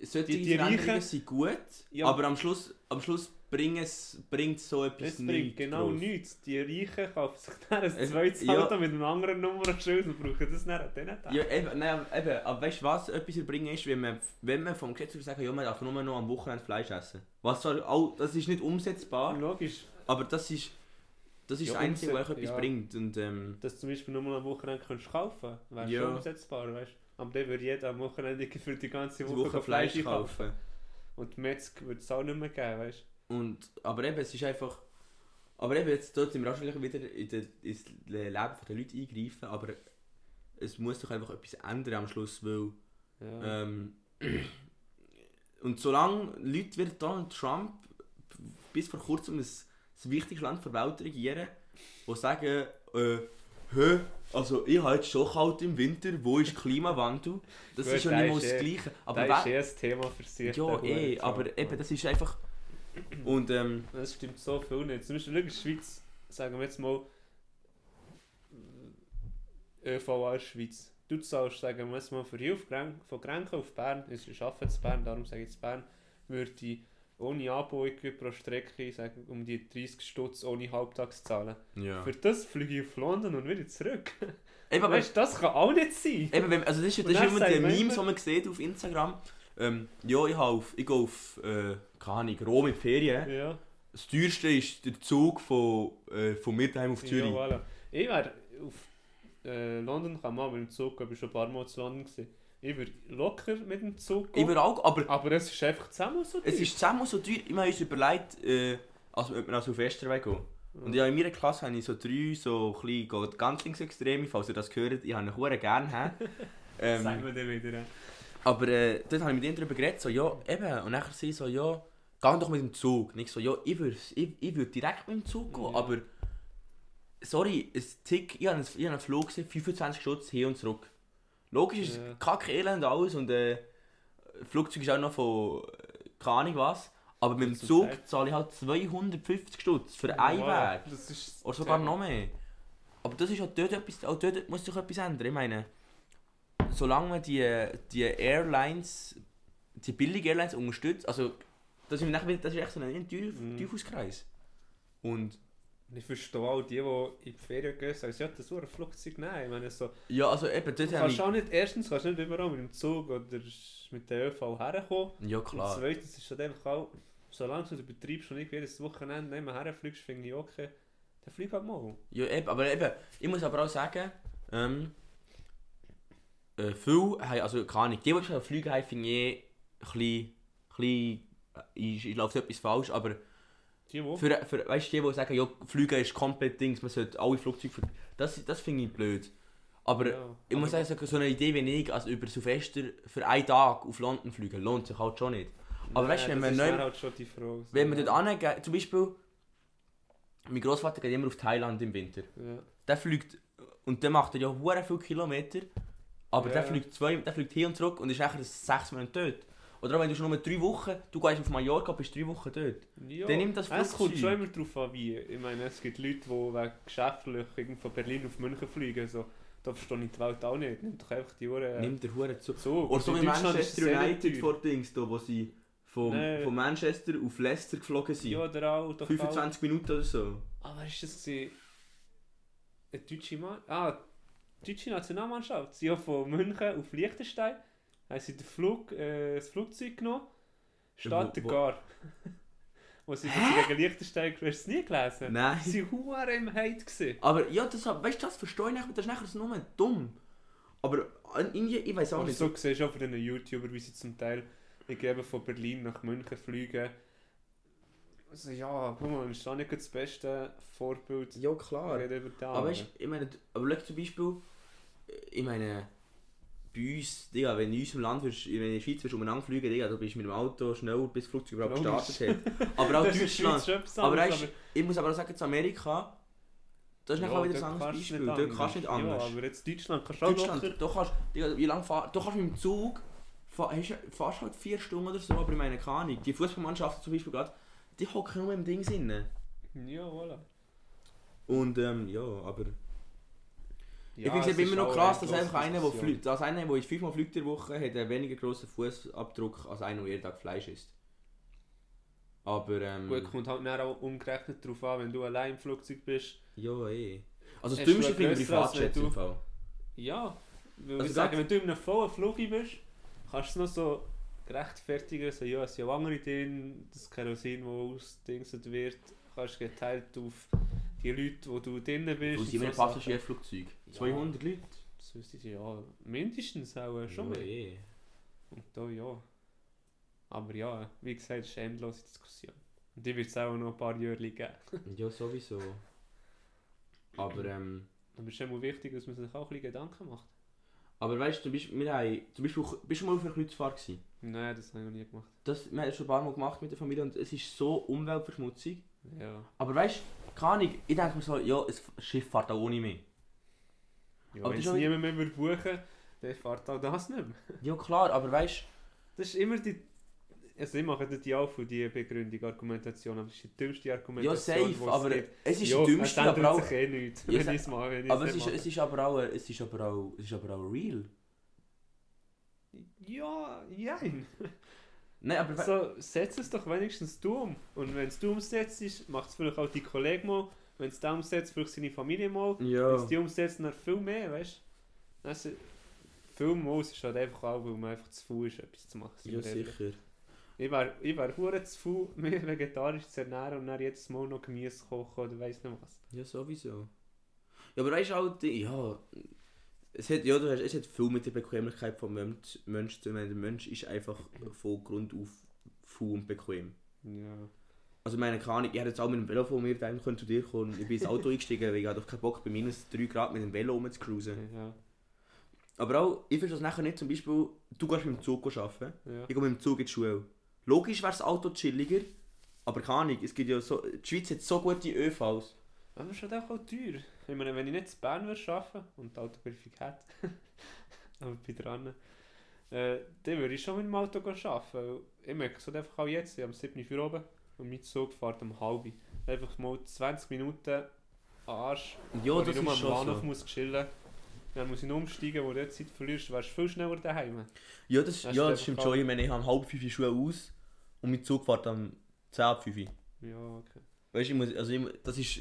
[SPEAKER 1] du, solche
[SPEAKER 2] die- die
[SPEAKER 1] Veränderungen
[SPEAKER 2] Reichen-
[SPEAKER 1] sind gut,
[SPEAKER 2] Ja.
[SPEAKER 1] aber am Schluss, am Schluss bringt es bringt so etwas
[SPEAKER 2] das bringt
[SPEAKER 1] nicht
[SPEAKER 2] genau
[SPEAKER 1] gross.
[SPEAKER 2] nichts. Die Reichen kaufen sich dann ein
[SPEAKER 1] Es-
[SPEAKER 2] zweites
[SPEAKER 1] ja.
[SPEAKER 2] Auto mit einem anderen Nummernschild und brauchen das dann Tagen.
[SPEAKER 1] Ja, eben, nein, eben, aber weißt du, was etwas erbringen ist, wenn man, wenn man vom Gesetz sagen, ja, man darf nur noch am Wochenende Fleisch essen. Was zwar auch, das ist nicht umsetzbar,
[SPEAKER 2] Logisch,
[SPEAKER 1] aber das ist, das ist
[SPEAKER 2] Ja,
[SPEAKER 1] das Einzige, was etwas
[SPEAKER 2] ja.
[SPEAKER 1] bringt. Und, ähm,
[SPEAKER 2] dass du zum Beispiel nur mal am Wochenende kannst kaufen wäre
[SPEAKER 1] Ja.
[SPEAKER 2] schon umsetzbar, weißt. Aber dann würde jeder am Wochenende für die ganze
[SPEAKER 1] die
[SPEAKER 2] Woche,
[SPEAKER 1] Woche
[SPEAKER 2] Fleisch
[SPEAKER 1] Fleisch
[SPEAKER 2] einkaufen.
[SPEAKER 1] kaufen.
[SPEAKER 2] Und Metzg würde es auch nicht mehr geben, weißt du.
[SPEAKER 1] Und, aber eben, es ist einfach. Aber eben, jetzt dort sind wir schon wieder in de, ins Leben der Leute eingreifen, aber es muss doch einfach etwas ändern am Schluss, weil.
[SPEAKER 2] Ja.
[SPEAKER 1] Ähm, und solange Leute wie Donald Trump bis vor kurzem das, das wichtigste Land der Welt regieren, die sagen, äh, hä, also ich habe jetzt schon kalt im Winter, wo ist Klimawandel? Das
[SPEAKER 2] Gut,
[SPEAKER 1] ist ja nicht mal das
[SPEAKER 2] eh-
[SPEAKER 1] Gleiche. Aber
[SPEAKER 2] das ist eh ein Thema für sich.
[SPEAKER 1] ja, eh, aber eben, das ist einfach. Und ähm,
[SPEAKER 2] Das stimmt so viel nicht. Zum Beispiel in der Schweiz, sagen wir jetzt mal, ÖVA Schweiz. Du zahlst, sagen wir jetzt mal, für Gren- von Grenken auf Bern, also ich arbeite in Bern, darum sage ich jetzt Bern, würde ich ohne Anbeugung pro Strecke sagen, um die 30 Stutz ohne Halbtags zahlen.
[SPEAKER 1] ja.
[SPEAKER 2] Für das fliege ich auf London und wieder zurück.
[SPEAKER 1] Eben,
[SPEAKER 2] Weißt du, das kann auch nicht sein.
[SPEAKER 1] eben, also das ist, das ist immer die Memes, die man sieht auf Instagram. Ähm, ja, ich, auf, ich gehe auf, äh, keine Ahnung, Rom in die Ferien.
[SPEAKER 2] Ja.
[SPEAKER 1] das teuerste ist der Zug von, äh, von Mittheim auf
[SPEAKER 2] Ja,
[SPEAKER 1] Zürich.
[SPEAKER 2] voilà. Ich wäre auf äh, London man mit dem Zug, ich war schon ein paar Mal zu London. Gewesen. Ich würde locker mit dem Zug gehen.
[SPEAKER 1] Überall, aber
[SPEAKER 2] Aber es ist einfach zusammen so
[SPEAKER 1] es
[SPEAKER 2] teuer.
[SPEAKER 1] ist zusammen so teuer. Ich habe uns überlegt, äh, also, ob wir also auf Westerweg gehen. Und ja, in meiner Klasse habe ich so drei so kleine, ganz linksextreme, falls ihr das gehört, ich habe ihn gerne. ähm,
[SPEAKER 2] Sagen wir dann wieder.
[SPEAKER 1] Aber äh, dort habe ich mit ihnen darüber geredet, so ja, eben. Und nachher sie so, ja, geh doch mit dem Zug. Nicht so, ja, ich würde ich, ich würd direkt mit dem Zug gehen,
[SPEAKER 2] Ja.
[SPEAKER 1] aber sorry, ein Tick, ich habe einen, ich habe einen Flug gesehen, 25 Stutz hin und zurück. Logisch ist
[SPEAKER 2] Ja.
[SPEAKER 1] es kacke elend alles und äh, Flugzeug ist auch noch von äh, keine Ahnung was. Aber mit dem Zug zahle ich halt 250 Stutz für einen
[SPEAKER 2] Voilà,
[SPEAKER 1] Weg.
[SPEAKER 2] Das ist
[SPEAKER 1] Oder sogar noch mehr. Aber das ist auch dort etwas, auch dort muss sich etwas ändern. Ich meine, solange man die, die Airlines, die billigen Airlines unterstützt, also das ist, nachher das ist echt so ein
[SPEAKER 2] Mhm.
[SPEAKER 1] Teufelskreis. Und
[SPEAKER 2] Ich verstehe auch die, die in die Ferien gehen, sagen, ja, das ist ein Flugzeug. Nein, ich meine, so,
[SPEAKER 1] ja, also eben, habe
[SPEAKER 2] kannst auch nicht, erstens kannst du nicht überall mit dem Zug oder mit der ÖV herkommen.
[SPEAKER 1] Ja
[SPEAKER 2] Und
[SPEAKER 1] klar.
[SPEAKER 2] zweitens ist es halt einfach auch, solange du den Betrieb schon nicht jedes Wochenende nicht mehr herfliegst, finde ich okay, dann flieg halt mal.
[SPEAKER 1] Ja, eben, aber eben, ich muss aber auch sagen, ähm, äh, viele haben, also keine Ahnung, die, die schon fliegen haben, finde ich ein bisschen, bisschen ich, ich laufe etwas falsch, aber
[SPEAKER 2] Die, die?
[SPEAKER 1] Für, für weißt du, die, die sagen, ja, Fliegen ist komplett Dings, man sollte alle Flugzeuge. Das, das finde ich blöd. Aber
[SPEAKER 2] Ja,
[SPEAKER 1] ich muss sagen, so eine Idee wie ich, also über Silvester für einen Tag auf London fliegen, lohnt sich halt schon nicht. Aber weißt du, wenn
[SPEAKER 2] Nein,
[SPEAKER 1] man neu-
[SPEAKER 2] halt Frage.
[SPEAKER 1] Wenn man dort angeht, zum Beispiel, mein Großvater geht immer auf Thailand im Winter.
[SPEAKER 2] Ja.
[SPEAKER 1] Der fliegt, und der macht ja hure viele Kilometer, aber der
[SPEAKER 2] Ja.
[SPEAKER 1] fliegt zwei, der fliegt hin und zurück und ist nachher sechs Monate dort. Oder auch wenn du schon nur drei Wochen, du gehst auf Mallorca, bist drei Wochen dort.
[SPEAKER 2] Ja.
[SPEAKER 1] Dann nimmt das
[SPEAKER 2] Es kommt
[SPEAKER 1] Flugzeug.
[SPEAKER 2] schon immer darauf an, wie. Ich meine, es gibt Leute, die wegen geschäftlich von Berlin auf München fliegen. So, da verstehe ich die Welt auch nicht. Nimm doch einfach die Uhren.
[SPEAKER 1] Nimmt der hure zu.
[SPEAKER 2] so.
[SPEAKER 1] Oder so wie Manchester United vor Dings, da, wo sie vom,
[SPEAKER 2] Nee.
[SPEAKER 1] von Manchester auf Leicester geflogen sind.
[SPEAKER 2] Ja, oder auch. Doch
[SPEAKER 1] 25 Minuten oder so.
[SPEAKER 2] Auch. Wer ist das? gewesen? Eine deutsche Mann. Ah, deutsche Nationalmannschaft. Sie haben von München auf Liechtenstein. Haben sie den Flug, äh, das Flugzeug genommen. Statt der Gar. Wo sie, gegen Liechtenstein. Hast du nie gelesen?
[SPEAKER 1] Nein.
[SPEAKER 2] Sie waren im Hate. Gewesen.
[SPEAKER 1] Aber ja, das, weißt du, das verstehe ich nicht, das ist nachher nur dumm. Aber irgendwie, ich weiß auch
[SPEAKER 2] Aber
[SPEAKER 1] nicht.
[SPEAKER 2] so siehst du auch von den YouTubern, wie sie zum Teil gebe von Berlin nach München fliegen. Also ja, guck mal, das ist auch nicht das beste Vorbild.
[SPEAKER 1] Ja, klar. Aber weißt ich meine, aber schau zum Beispiel, ich meine, bei uns, Digga, wenn du in unserem Land, würdest, wenn du in der Schweiz würdest, umeinander fliegen, Digga, du bist mit dem Auto schneller, bis das Flugzeug überhaupt gestartet hat. Aber auch Deutschland. Aber weißt, ich muss aber auch sagen, zu Amerika, das ist
[SPEAKER 2] ja,
[SPEAKER 1] wieder ein anderes Beispiel. Dort kannst du nicht anders.
[SPEAKER 2] Ja, aber jetzt Deutschland kannst du auch
[SPEAKER 1] Deutschland,
[SPEAKER 2] locker.
[SPEAKER 1] du kannst, Digga, wie lange fahr, du kannst mit dem Zug, fa- hast, du- fährst halt vier Stunden oder so, aber ich meine, keine Ahnung, die Fußballmannschaften zum Beispiel gerade, die hocken nur im Ding inne.
[SPEAKER 2] Ja, voilà.
[SPEAKER 1] Und ähm, ja, aber
[SPEAKER 2] Ja,
[SPEAKER 1] ich finde es immer noch krass, dass einfach einer, der fliegt, dass einer, der fünfmal fliegt in der Woche, hat einen weniger grossen Fußabdruck als einer, der jeden Tag Fleisch isst. Aber ähm,
[SPEAKER 2] Gut, kommt halt dann auch umgerechnet darauf an, wenn du allein im Flugzeug bist.
[SPEAKER 1] ja eh. Also das Dümmste finde ich Privatjets im Fall.
[SPEAKER 2] Ja, weil
[SPEAKER 1] Also
[SPEAKER 2] ich sage,
[SPEAKER 1] grad-
[SPEAKER 2] wenn du in einem vollen Flug bist, kannst du es noch so gerechtfertigen, so, ja, es sind ja andere drin, das Kerosin, das ausgedingset wird, kannst du geteilt auf die Leute, wo du drinnen bist.
[SPEAKER 1] Und
[SPEAKER 2] so
[SPEAKER 1] ein. Passagierflugzeug.
[SPEAKER 2] Ja.
[SPEAKER 1] 200 Leute.
[SPEAKER 2] Das wüsste ich ja, mindestens auch äh, schon
[SPEAKER 1] ja,
[SPEAKER 2] mehr.
[SPEAKER 1] eh.
[SPEAKER 2] Und da ja. Aber ja, wie gesagt, es ist eine endlose Diskussion. Und die wird es auch noch ein paar Jahre geben.
[SPEAKER 1] Ja, sowieso. Aber ähm,
[SPEAKER 2] Aber es ist immer wichtig, dass man sich auch ein bisschen Gedanken macht.
[SPEAKER 1] aber weißt du, bist, wir haben, zum Beispiel, bist du mal auf einer Kreuzfahrt gewesen?
[SPEAKER 2] Nein, das habe ich noch nie gemacht.
[SPEAKER 1] Das, wir haben das schon ein paar Mal gemacht mit der Familie und es ist so umweltverschmutzig.
[SPEAKER 2] Ja.
[SPEAKER 1] Aber weißt du, keine Ahnung, ich denke mir so, ja, ein Schiff fährt auch ohne mich.
[SPEAKER 2] ja
[SPEAKER 1] Aber
[SPEAKER 2] wenn es niemand mehr würde buchen dann fährt auch das nicht mehr.
[SPEAKER 1] Ja klar, aber weißt
[SPEAKER 2] Das ist immer die... Also ich mache die auch für die Begründung, Argumentation, aber das ist die dümmste
[SPEAKER 1] ja
[SPEAKER 2] Argumentation,
[SPEAKER 1] safe,
[SPEAKER 2] wo's
[SPEAKER 1] aber
[SPEAKER 2] gibt.
[SPEAKER 1] es ist
[SPEAKER 2] ja,
[SPEAKER 1] das Dümmste,
[SPEAKER 2] es
[SPEAKER 1] aber auch...
[SPEAKER 2] eh nichts,
[SPEAKER 1] Ja,
[SPEAKER 2] wenn es mache, wenn
[SPEAKER 1] Aber es
[SPEAKER 2] es
[SPEAKER 1] ist,
[SPEAKER 2] nicht
[SPEAKER 1] es ist aber auch, es ist aber auch, es ist aber auch real.
[SPEAKER 2] mache. Ja, jein.
[SPEAKER 1] Nein, aber
[SPEAKER 2] So, setz es doch wenigstens du um. Und wenn es du umsetzt, macht es vielleicht auch die Kollegen mal. Wenn es da umsetzt, vielleicht seine Familie mal. Wenn
[SPEAKER 1] ja,
[SPEAKER 2] es die umsetzt, dann viel mehr, weißt du? Also, viel mal ist halt einfach auch, weil man einfach zu faul ist, etwas zu machen.
[SPEAKER 1] ja sicher.
[SPEAKER 2] Ich wäre ich wär hure zu faul, mich vegetarisch zu ernähren und dann jetzt mal noch Gemüse kochen oder weiss nicht was.
[SPEAKER 1] Ja, sowieso. Ja, aber weißt du halt, ja, es hat, ja, du hast, es hat viel mit der Bequemlichkeit vom Mensch, Mensch zu tun. Der Mensch ist einfach von Grund auf faul und bequem.
[SPEAKER 2] Ja.
[SPEAKER 1] Also ich meine, Ahnung, ich hätte jetzt auch mit dem Velo von mir daheim können zu dir kommen. Ich bin ins Auto eingestiegen, weil ich hatte keinen Bock bei minus 3 Grad mit dem Velo rumzucruisen.
[SPEAKER 2] Ja.
[SPEAKER 1] Aber auch, ich verstehe das nachher nicht, zum Beispiel, du gehst mit dem Zug arbeiten,
[SPEAKER 2] Ja.
[SPEAKER 1] ich gehe mit dem Zug in die Schule. Logisch wäre das Auto chilliger, aber keine Ahnung, es gibt ja so, die Schweiz hat so gute ÖVs.
[SPEAKER 2] Aber ist halt auch teuer. Ich meine, wenn ich nicht in Bern würde arbeiten und die Autoprüfung hätte, aber bin dran, äh, dann würde ich schon mit dem Auto arbeiten. Ich merke es halt einfach auch jetzt, ich am 7. Uhr oben und mein Zug fährt um halb. Einfach mal 20 Minuten Arsch,
[SPEAKER 1] Ja,
[SPEAKER 2] wo
[SPEAKER 1] das
[SPEAKER 2] ich nur
[SPEAKER 1] ist
[SPEAKER 2] am
[SPEAKER 1] schon
[SPEAKER 2] Bahnhof
[SPEAKER 1] so.
[SPEAKER 2] muss chillen Dann muss ich noch umsteigen, wo du jetzt Zeit verlierst, wärst du viel schneller daheim.
[SPEAKER 1] Ja, das, ja,
[SPEAKER 2] ist
[SPEAKER 1] das stimmt schon. Ich meine, ich habe um halb fünf Schuhe aus und mein Zug fährt am 10 ab 5.
[SPEAKER 2] Ja, okay.
[SPEAKER 1] Weißt du, ich muss, also ich, das ist,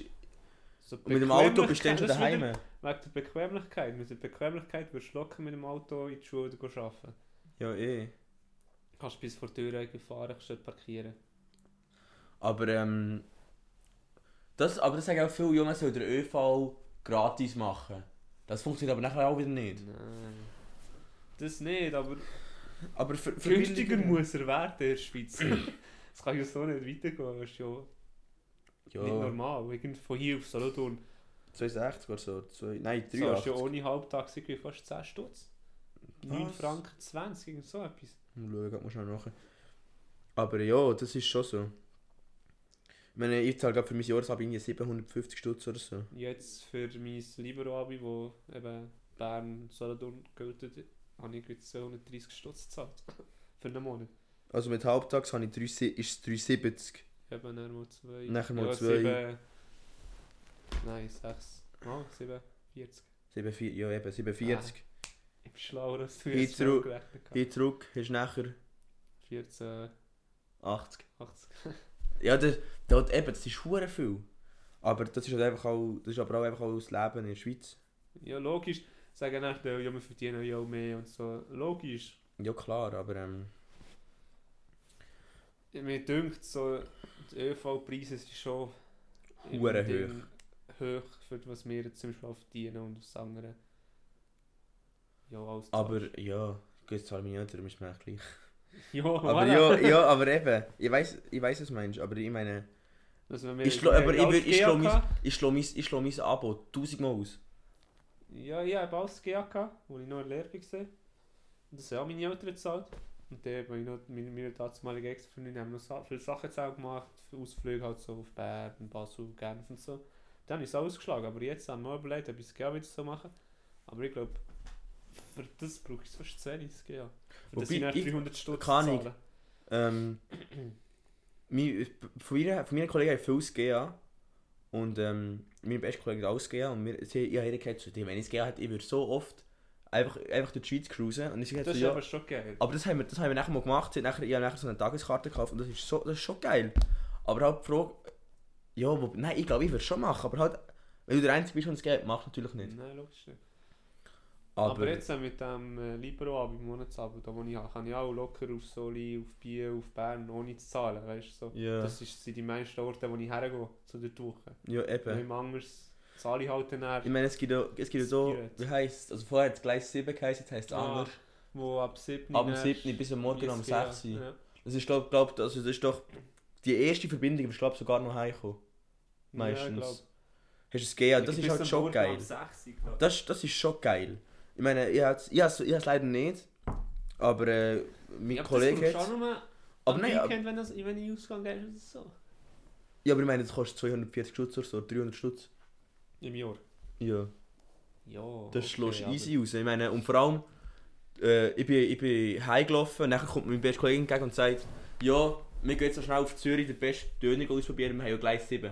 [SPEAKER 2] So
[SPEAKER 1] mit dem Auto bist du dann schon daheim.
[SPEAKER 2] wieder Wegen der Bequemlichkeit. Mit der Bequemlichkeit würdest du locker mit dem Auto in die Schule arbeiten.
[SPEAKER 1] Ja, eh.
[SPEAKER 2] Kannst bis vor die Tür fahren, kannst parkieren.
[SPEAKER 1] Aber ähm, das, aber das sagen auch viele Jungs, soll der ÖV gratis machen. Das funktioniert aber nachher auch wieder nicht.
[SPEAKER 2] Nein. Das nicht, aber
[SPEAKER 1] Aber für, für
[SPEAKER 2] günstiger muss er werden in der Schweiz. das kann ja so nicht weitergehen, das ist ja, nicht normal. Irgend von hier auf Solothurn
[SPEAKER 1] 260 oder so. Zwei, nein,
[SPEAKER 2] zahlst du
[SPEAKER 1] 83.
[SPEAKER 2] ja ohne Halbtags irgendwie fast 10 Stutz. 9
[SPEAKER 1] Was?
[SPEAKER 2] Franken 20, irgend so etwas.
[SPEAKER 1] Mal schauen, geht mal schnell nach. Aber ja, das ist schon so. Ich meine, ich zahle gerade für mein Jahresab irgendwie 750 Stutz oder so.
[SPEAKER 2] Jetzt für mein Libero-Abi, wo eben Bern Solothurn gilt, habe ich jetzt 230 Stutz gezahlt. für einen Monat.
[SPEAKER 1] Also mit Halbtags habe ich 3, ist es 370.
[SPEAKER 2] Eben dann mal zwei.
[SPEAKER 1] Nachher mal
[SPEAKER 2] ja,
[SPEAKER 1] zwei.
[SPEAKER 2] Sieben, nein, sechs. Oh, sieben, 40.
[SPEAKER 1] 74, ja eben, 47.
[SPEAKER 2] Ich bin schlauer als du jetzt gerechnet hast.
[SPEAKER 1] Hier zurück hast du nachher
[SPEAKER 2] 14,
[SPEAKER 1] 80.
[SPEAKER 2] 80.
[SPEAKER 1] Ja, das, das, eben, das ist hure viel. Aber das ist, halt einfach auch, das ist aber auch einfach auch das Leben in der Schweiz.
[SPEAKER 2] Ja, logisch. Sagen nicht, ja, wir verdienen ja auch mehr und so. Logisch.
[SPEAKER 1] Ja klar, aber ähm,
[SPEAKER 2] Mir dünkt so, die ÖV-Preise sind schon
[SPEAKER 1] Hure
[SPEAKER 2] Ding hoch, für was wir jetzt zum Beispiel auch verdienen und das andere. Ja, alles
[SPEAKER 1] aber ja, gut, mich nicht, darum ist mir eigentlich gleich.
[SPEAKER 2] Ja,
[SPEAKER 1] Aber ja, ja, aber eben, ich weiß, ich weiß, was du meinst, aber ich meine,
[SPEAKER 2] wenn wir-
[SPEAKER 1] ich
[SPEAKER 2] wir
[SPEAKER 1] aber ich, ich, mein, ich, mein, ich mein Abo tausendmal aus.
[SPEAKER 2] Ja, ich habe alles GAK, wo ich noch in der Lehre war. Und das haben auch meine Eltern gezahlt. Und ich noch meine, meine damalige Ex-Freundin haben noch sa- viele Sachen zusammen gemacht, für Ausflüge halt so auf Bern, Basel, Genf und so. Dann habe ich es ausgeschlagen, aber jetzt haben wir überlegt, ob ich es gerne wieder so machen. Aber ich glaube, für das brauche ich es fast zu wenig, GA. Und das
[SPEAKER 1] Wobei
[SPEAKER 2] sind erst
[SPEAKER 1] ich-
[SPEAKER 2] 300 Stutz
[SPEAKER 1] keine Ahnung.
[SPEAKER 2] zahlen.
[SPEAKER 1] Ähm, mein, von, meiner, von meinen Kollegen haben viel GA. Und ähm, mein bester Kollege hat das GA. Und wir, sie, ich habe jeder gesagt zu dem, wenn ich das GA hätte, ich würde so oft einfach, einfach durch die Schweiz cruisen. Und ich sage
[SPEAKER 2] Das
[SPEAKER 1] so,
[SPEAKER 2] ist
[SPEAKER 1] ja,
[SPEAKER 2] aber schon geil.
[SPEAKER 1] Aber das haben wir, das haben wir nachher mal gemacht. Ich habe nachher so eine Tageskarte gekauft und das ist, so, das ist schon geil. Aber halt die Frage, ja, wo, nein, ich glaube, ich würde es schon machen. Aber halt, wenn du der Einzige bist und es geht, machst du natürlich nicht.
[SPEAKER 2] Nein, logisch nicht.
[SPEAKER 1] Aber,
[SPEAKER 2] Aber, jetzt mit dem äh, Libero-Abo, Monatsabo, da wo ich kann ich auch locker auf Soli, auf Biel, auf Bern ohne zu zahlen, weißt du? So.
[SPEAKER 1] ja,
[SPEAKER 2] Das ist, sind die meisten Orte, wo ich hergehe, so durch die Woche.
[SPEAKER 1] ja, eben.
[SPEAKER 2] ich anders zahle ich halt dann
[SPEAKER 1] Ich meine, es gibt ja, es gibt ja so, wie heisst wie vorher hat es gleich 7 geheißen, jetzt heisst es
[SPEAKER 2] Ah,
[SPEAKER 1] anders.
[SPEAKER 2] wo ab 7
[SPEAKER 1] Ab dem 7. bis am Morgen um 6 Uhr.
[SPEAKER 2] Ja.
[SPEAKER 1] Das ist, glaub, glaub, also das ist doch die erste Verbindung, ich glaube sogar noch heimgekommen. Meistens.
[SPEAKER 2] Ja.
[SPEAKER 1] Hast du das GA, das ist halt schon geil.
[SPEAKER 2] Das
[SPEAKER 1] Das, das ist schon geil. Ich meine, ich habe es leider nicht. Aber äh, mein
[SPEAKER 2] ja,
[SPEAKER 1] Kollege
[SPEAKER 2] hat es. Aber
[SPEAKER 1] nein,
[SPEAKER 2] Weekend, wenn, das, wenn ich ausgehe, ist es so.
[SPEAKER 1] ja, aber ich meine, das kostet 240 Stutz oder so, 300 Stutz.
[SPEAKER 2] Im Jahr.
[SPEAKER 1] Ja,
[SPEAKER 2] Ja.
[SPEAKER 1] das
[SPEAKER 2] okay,
[SPEAKER 1] schlägst du easy raus. Ich meine, und vor allem, äh, ich bin, ich bin heimgelaufen dann kommt mein bester Kollege entgegen und sagt, ja, wir gehen jetzt so schnell auf Zürich den besten Döner ausprobieren, wir haben ja gleich 7.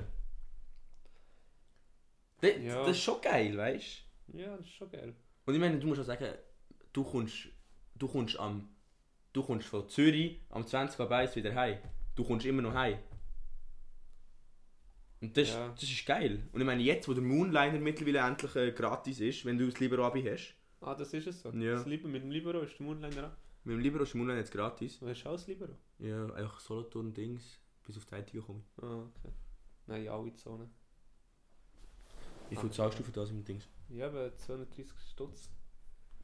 [SPEAKER 1] Das,
[SPEAKER 2] Ja.
[SPEAKER 1] das ist schon geil, weißt du?
[SPEAKER 2] Ja, das ist schon geil.
[SPEAKER 1] Und ich meine, du musst auch sagen, du kommst, du kommst am, du kommst von Zürich am 20 ab 1 wieder heim. Du kommst immer noch heim. Und das,
[SPEAKER 2] Ja.
[SPEAKER 1] das ist geil. Und ich meine, jetzt, wo der Moonliner mittlerweile endlich äh, gratis ist, wenn du das Libero-Abi hast.
[SPEAKER 2] Ah, das ist es so.
[SPEAKER 1] Ja.
[SPEAKER 2] Das Liber, mit dem Libero ist der Mundländer auch.
[SPEAKER 1] Mit dem Libero ist im Monat jetzt gratis.
[SPEAKER 2] Du hast alles Libero?
[SPEAKER 1] Ja, einfach Solothurn Dings. Bis auf die Einzige komme ich.
[SPEAKER 2] Ah, okay. Nein, alle Zonen.
[SPEAKER 1] Wie viel
[SPEAKER 2] Ah.
[SPEAKER 1] zahlst du für das im Dings?
[SPEAKER 2] Ja, aber 230 Stutz.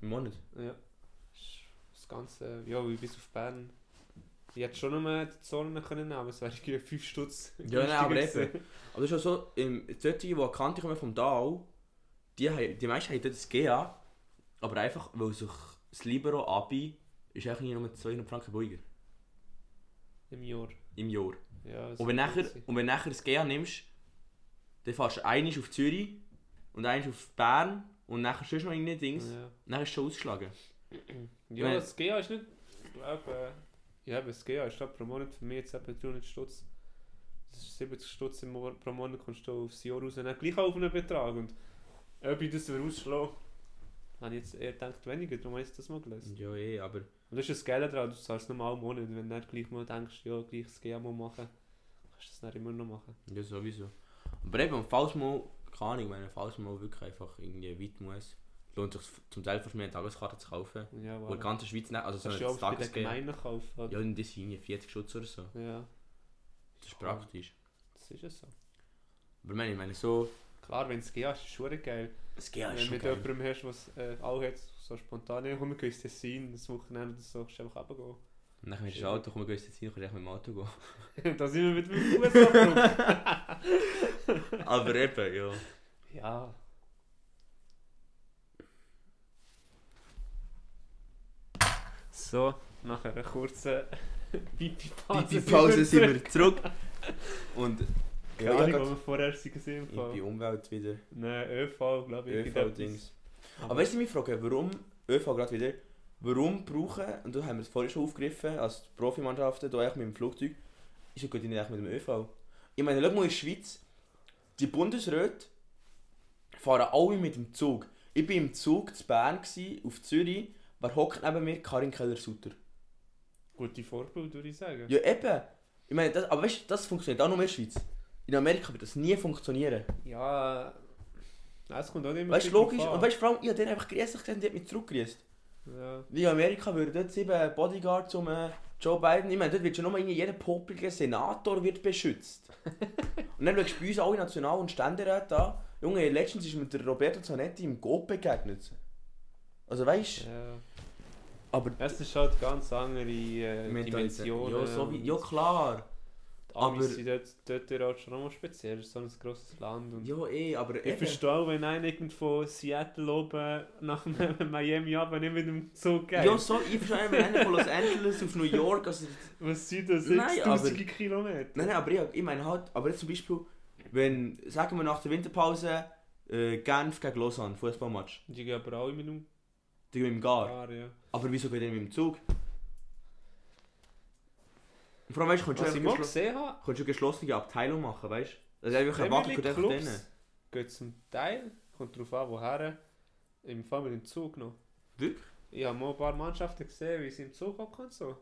[SPEAKER 1] Im Monat?
[SPEAKER 2] Ja. Ist Das Ganze, ja, wie bis auf Bern. Ich hätte schon noch die Zonen können nehmen, aber es wäre irgendwie 5 Stutz.
[SPEAKER 1] Ja, nein, aber eben. Aber das ist auch so, ähm, solche, die Kante kommen vom Tal, die, haben- die meisten haben dort das GA, aber einfach, weil sich das Libero Abi ist eigentlich nur 200 Franken billiger
[SPEAKER 2] Im Jahr.
[SPEAKER 1] im Jahr.
[SPEAKER 2] Ja,
[SPEAKER 1] Und wenn nachher,
[SPEAKER 2] sein.
[SPEAKER 1] und wenn nachher das GA nimmst, dann fährst du einmal auf Zürich und einmal auf Bern und nachher schon noch irgendein Dings.
[SPEAKER 2] Ja.
[SPEAKER 1] Dann ist es schon ausgeschlagen.
[SPEAKER 2] Ja, das GA ist nicht. Ich glaube, äh, ja, aber das GA ist glaub, pro Monat für mich jetzt etwa 300 Stutz. Das ist 70 Stutz pro Monat kommst du aufs Jahr raus. Und dann gleich auf einen Betrag. Und ob ich das rausschlage, habe ich jetzt eher gedacht, weniger. Darum habe ich das mal gelesen.
[SPEAKER 1] Ja, eh, aber
[SPEAKER 2] Und das ist das Geile daran, du zahlst normal im Monat. Wenn du nicht gleich mal denkst, ja, gleich das GA mal machen, kannst du das dann immer noch machen.
[SPEAKER 1] ja, sowieso. Aber eben, falls man, keine Ahnung, wenn falls man wirklich einfach irgendwie weit muss, lohnt sich zum Teil fast mehr eine Tageskarte zu kaufen.
[SPEAKER 2] Ja,
[SPEAKER 1] Wo
[SPEAKER 2] wow.
[SPEAKER 1] die ganze Schweiz nicht, also so
[SPEAKER 2] Kannst
[SPEAKER 1] ein
[SPEAKER 2] du ja. Gemeinden kaufen.
[SPEAKER 1] Ja, in das sind irgendwie 40 Schutz oder so.
[SPEAKER 2] Ja.
[SPEAKER 1] Das ist praktisch.
[SPEAKER 2] das ist es so.
[SPEAKER 1] Aber ich meine, ich meine so,
[SPEAKER 2] Klar, wenn es GA ist, ist es schon geil.
[SPEAKER 1] das GA
[SPEAKER 2] Wenn
[SPEAKER 1] ist
[SPEAKER 2] du
[SPEAKER 1] schon
[SPEAKER 2] mit jemandem hast, was äh, auch hat, so spontan, ja, komm, wir gehen ins Tessin, das Wochenende oder so, kannst du einfach runtergehen.
[SPEAKER 1] Und dann kannst du das Auto, komm, wir gehen jetzt hin, kannst du mit dem Auto gehen.
[SPEAKER 2] da sind wir mit dem Fuß.
[SPEAKER 1] Aber eben, ja.
[SPEAKER 2] Ja. So, nach einer kurzen Pipi-Pause
[SPEAKER 1] Pipi-Pause sind wir zurück. Und
[SPEAKER 2] Ja,
[SPEAKER 1] ja,
[SPEAKER 2] ich glaube, wir vorher sind gesehen.
[SPEAKER 1] ich bin Umwelt wieder.
[SPEAKER 2] Nein, ÖV, glaube ich.
[SPEAKER 1] ÖV-Dings. Aber weißt du, mich fragen, warum, ÖV gerade wieder, warum brauchen, und da haben wir es vorhin schon aufgegriffen, als Profimannschaften, hier eigentlich mit dem Flugzeug, ist ja gut nicht mit dem ÖV. Ich meine, schau mal in der Schweiz, die Bundesräte fahren alle mit dem Zug. Ich war im Zug zu Bern, gewesen, auf Zürich, wer hockt neben mir? Karin Keller-Sutter.
[SPEAKER 2] Gute Vorbild, würde ich sagen.
[SPEAKER 1] Ja, eben. Ich meine, das, aber weißt du, das funktioniert auch nur in der Schweiz. In Amerika wird das nie funktionieren.
[SPEAKER 2] Ja, es kommt auch nicht mehr
[SPEAKER 1] Weißt du, logisch. Und weißt du, vor allem, ich habe den einfach grüßig gesehen und die hat mich zurückgegrüßt.
[SPEAKER 2] Ja,
[SPEAKER 1] Wie in Amerika würden dort sieben Bodyguards um äh, Joe Biden. Ich meine, dort wird schon nochmal jeder popelige Senator wird beschützt. und dann schaust du bei uns alle National- und Ständeräte an. Junge, letztens ist mir der Roberto Zanetti im Gob begegnet. Also weißt du,
[SPEAKER 2] ja.
[SPEAKER 1] aber
[SPEAKER 2] Es ist halt ganz andere äh, Dimensionen.
[SPEAKER 1] Ja, so wie, ja klar. Aber-
[SPEAKER 2] sind dort, dort halt schon nochmal speziell. Es ist so ein grosses Land. Und
[SPEAKER 1] Ja, eh, aber
[SPEAKER 2] ich
[SPEAKER 1] eben.
[SPEAKER 2] verstehe auch, wenn einer irgendwo Seattle oben nach Miami aber nicht mit dem Zug geht.
[SPEAKER 1] Ja, so, ich verstehe, wenn einer von Los Angeles auf New York, also
[SPEAKER 2] Was sind das?
[SPEAKER 1] Nein,
[SPEAKER 2] 6000 Kilometer?
[SPEAKER 1] Nein, nein, aber ich, ich meine halt, aber jetzt zum Beispiel, wenn, sagen wir nach der Winterpause, äh, Genf gegen Lausanne, Fußballmatch,
[SPEAKER 2] Die gehen aber alle mit dem
[SPEAKER 1] die gehen mit dem Gar.
[SPEAKER 2] Car, ja.
[SPEAKER 1] Aber wieso geht ihr mit dem Zug? Und vor allem, weißt du, kannst du
[SPEAKER 2] Was ich mal gesehen habe,
[SPEAKER 1] kannst du eine geschlossene Abteilung machen, weißt du? Also einfach ein Wagen
[SPEAKER 2] Premier
[SPEAKER 1] geht einfach drin.
[SPEAKER 2] geht zum Teil, kommt darauf an, woher, im Fall mit dem Zug noch.
[SPEAKER 1] Wirklich?
[SPEAKER 2] Ich habe mal ein paar Mannschaften gesehen, wie sie im Zug hocken und so.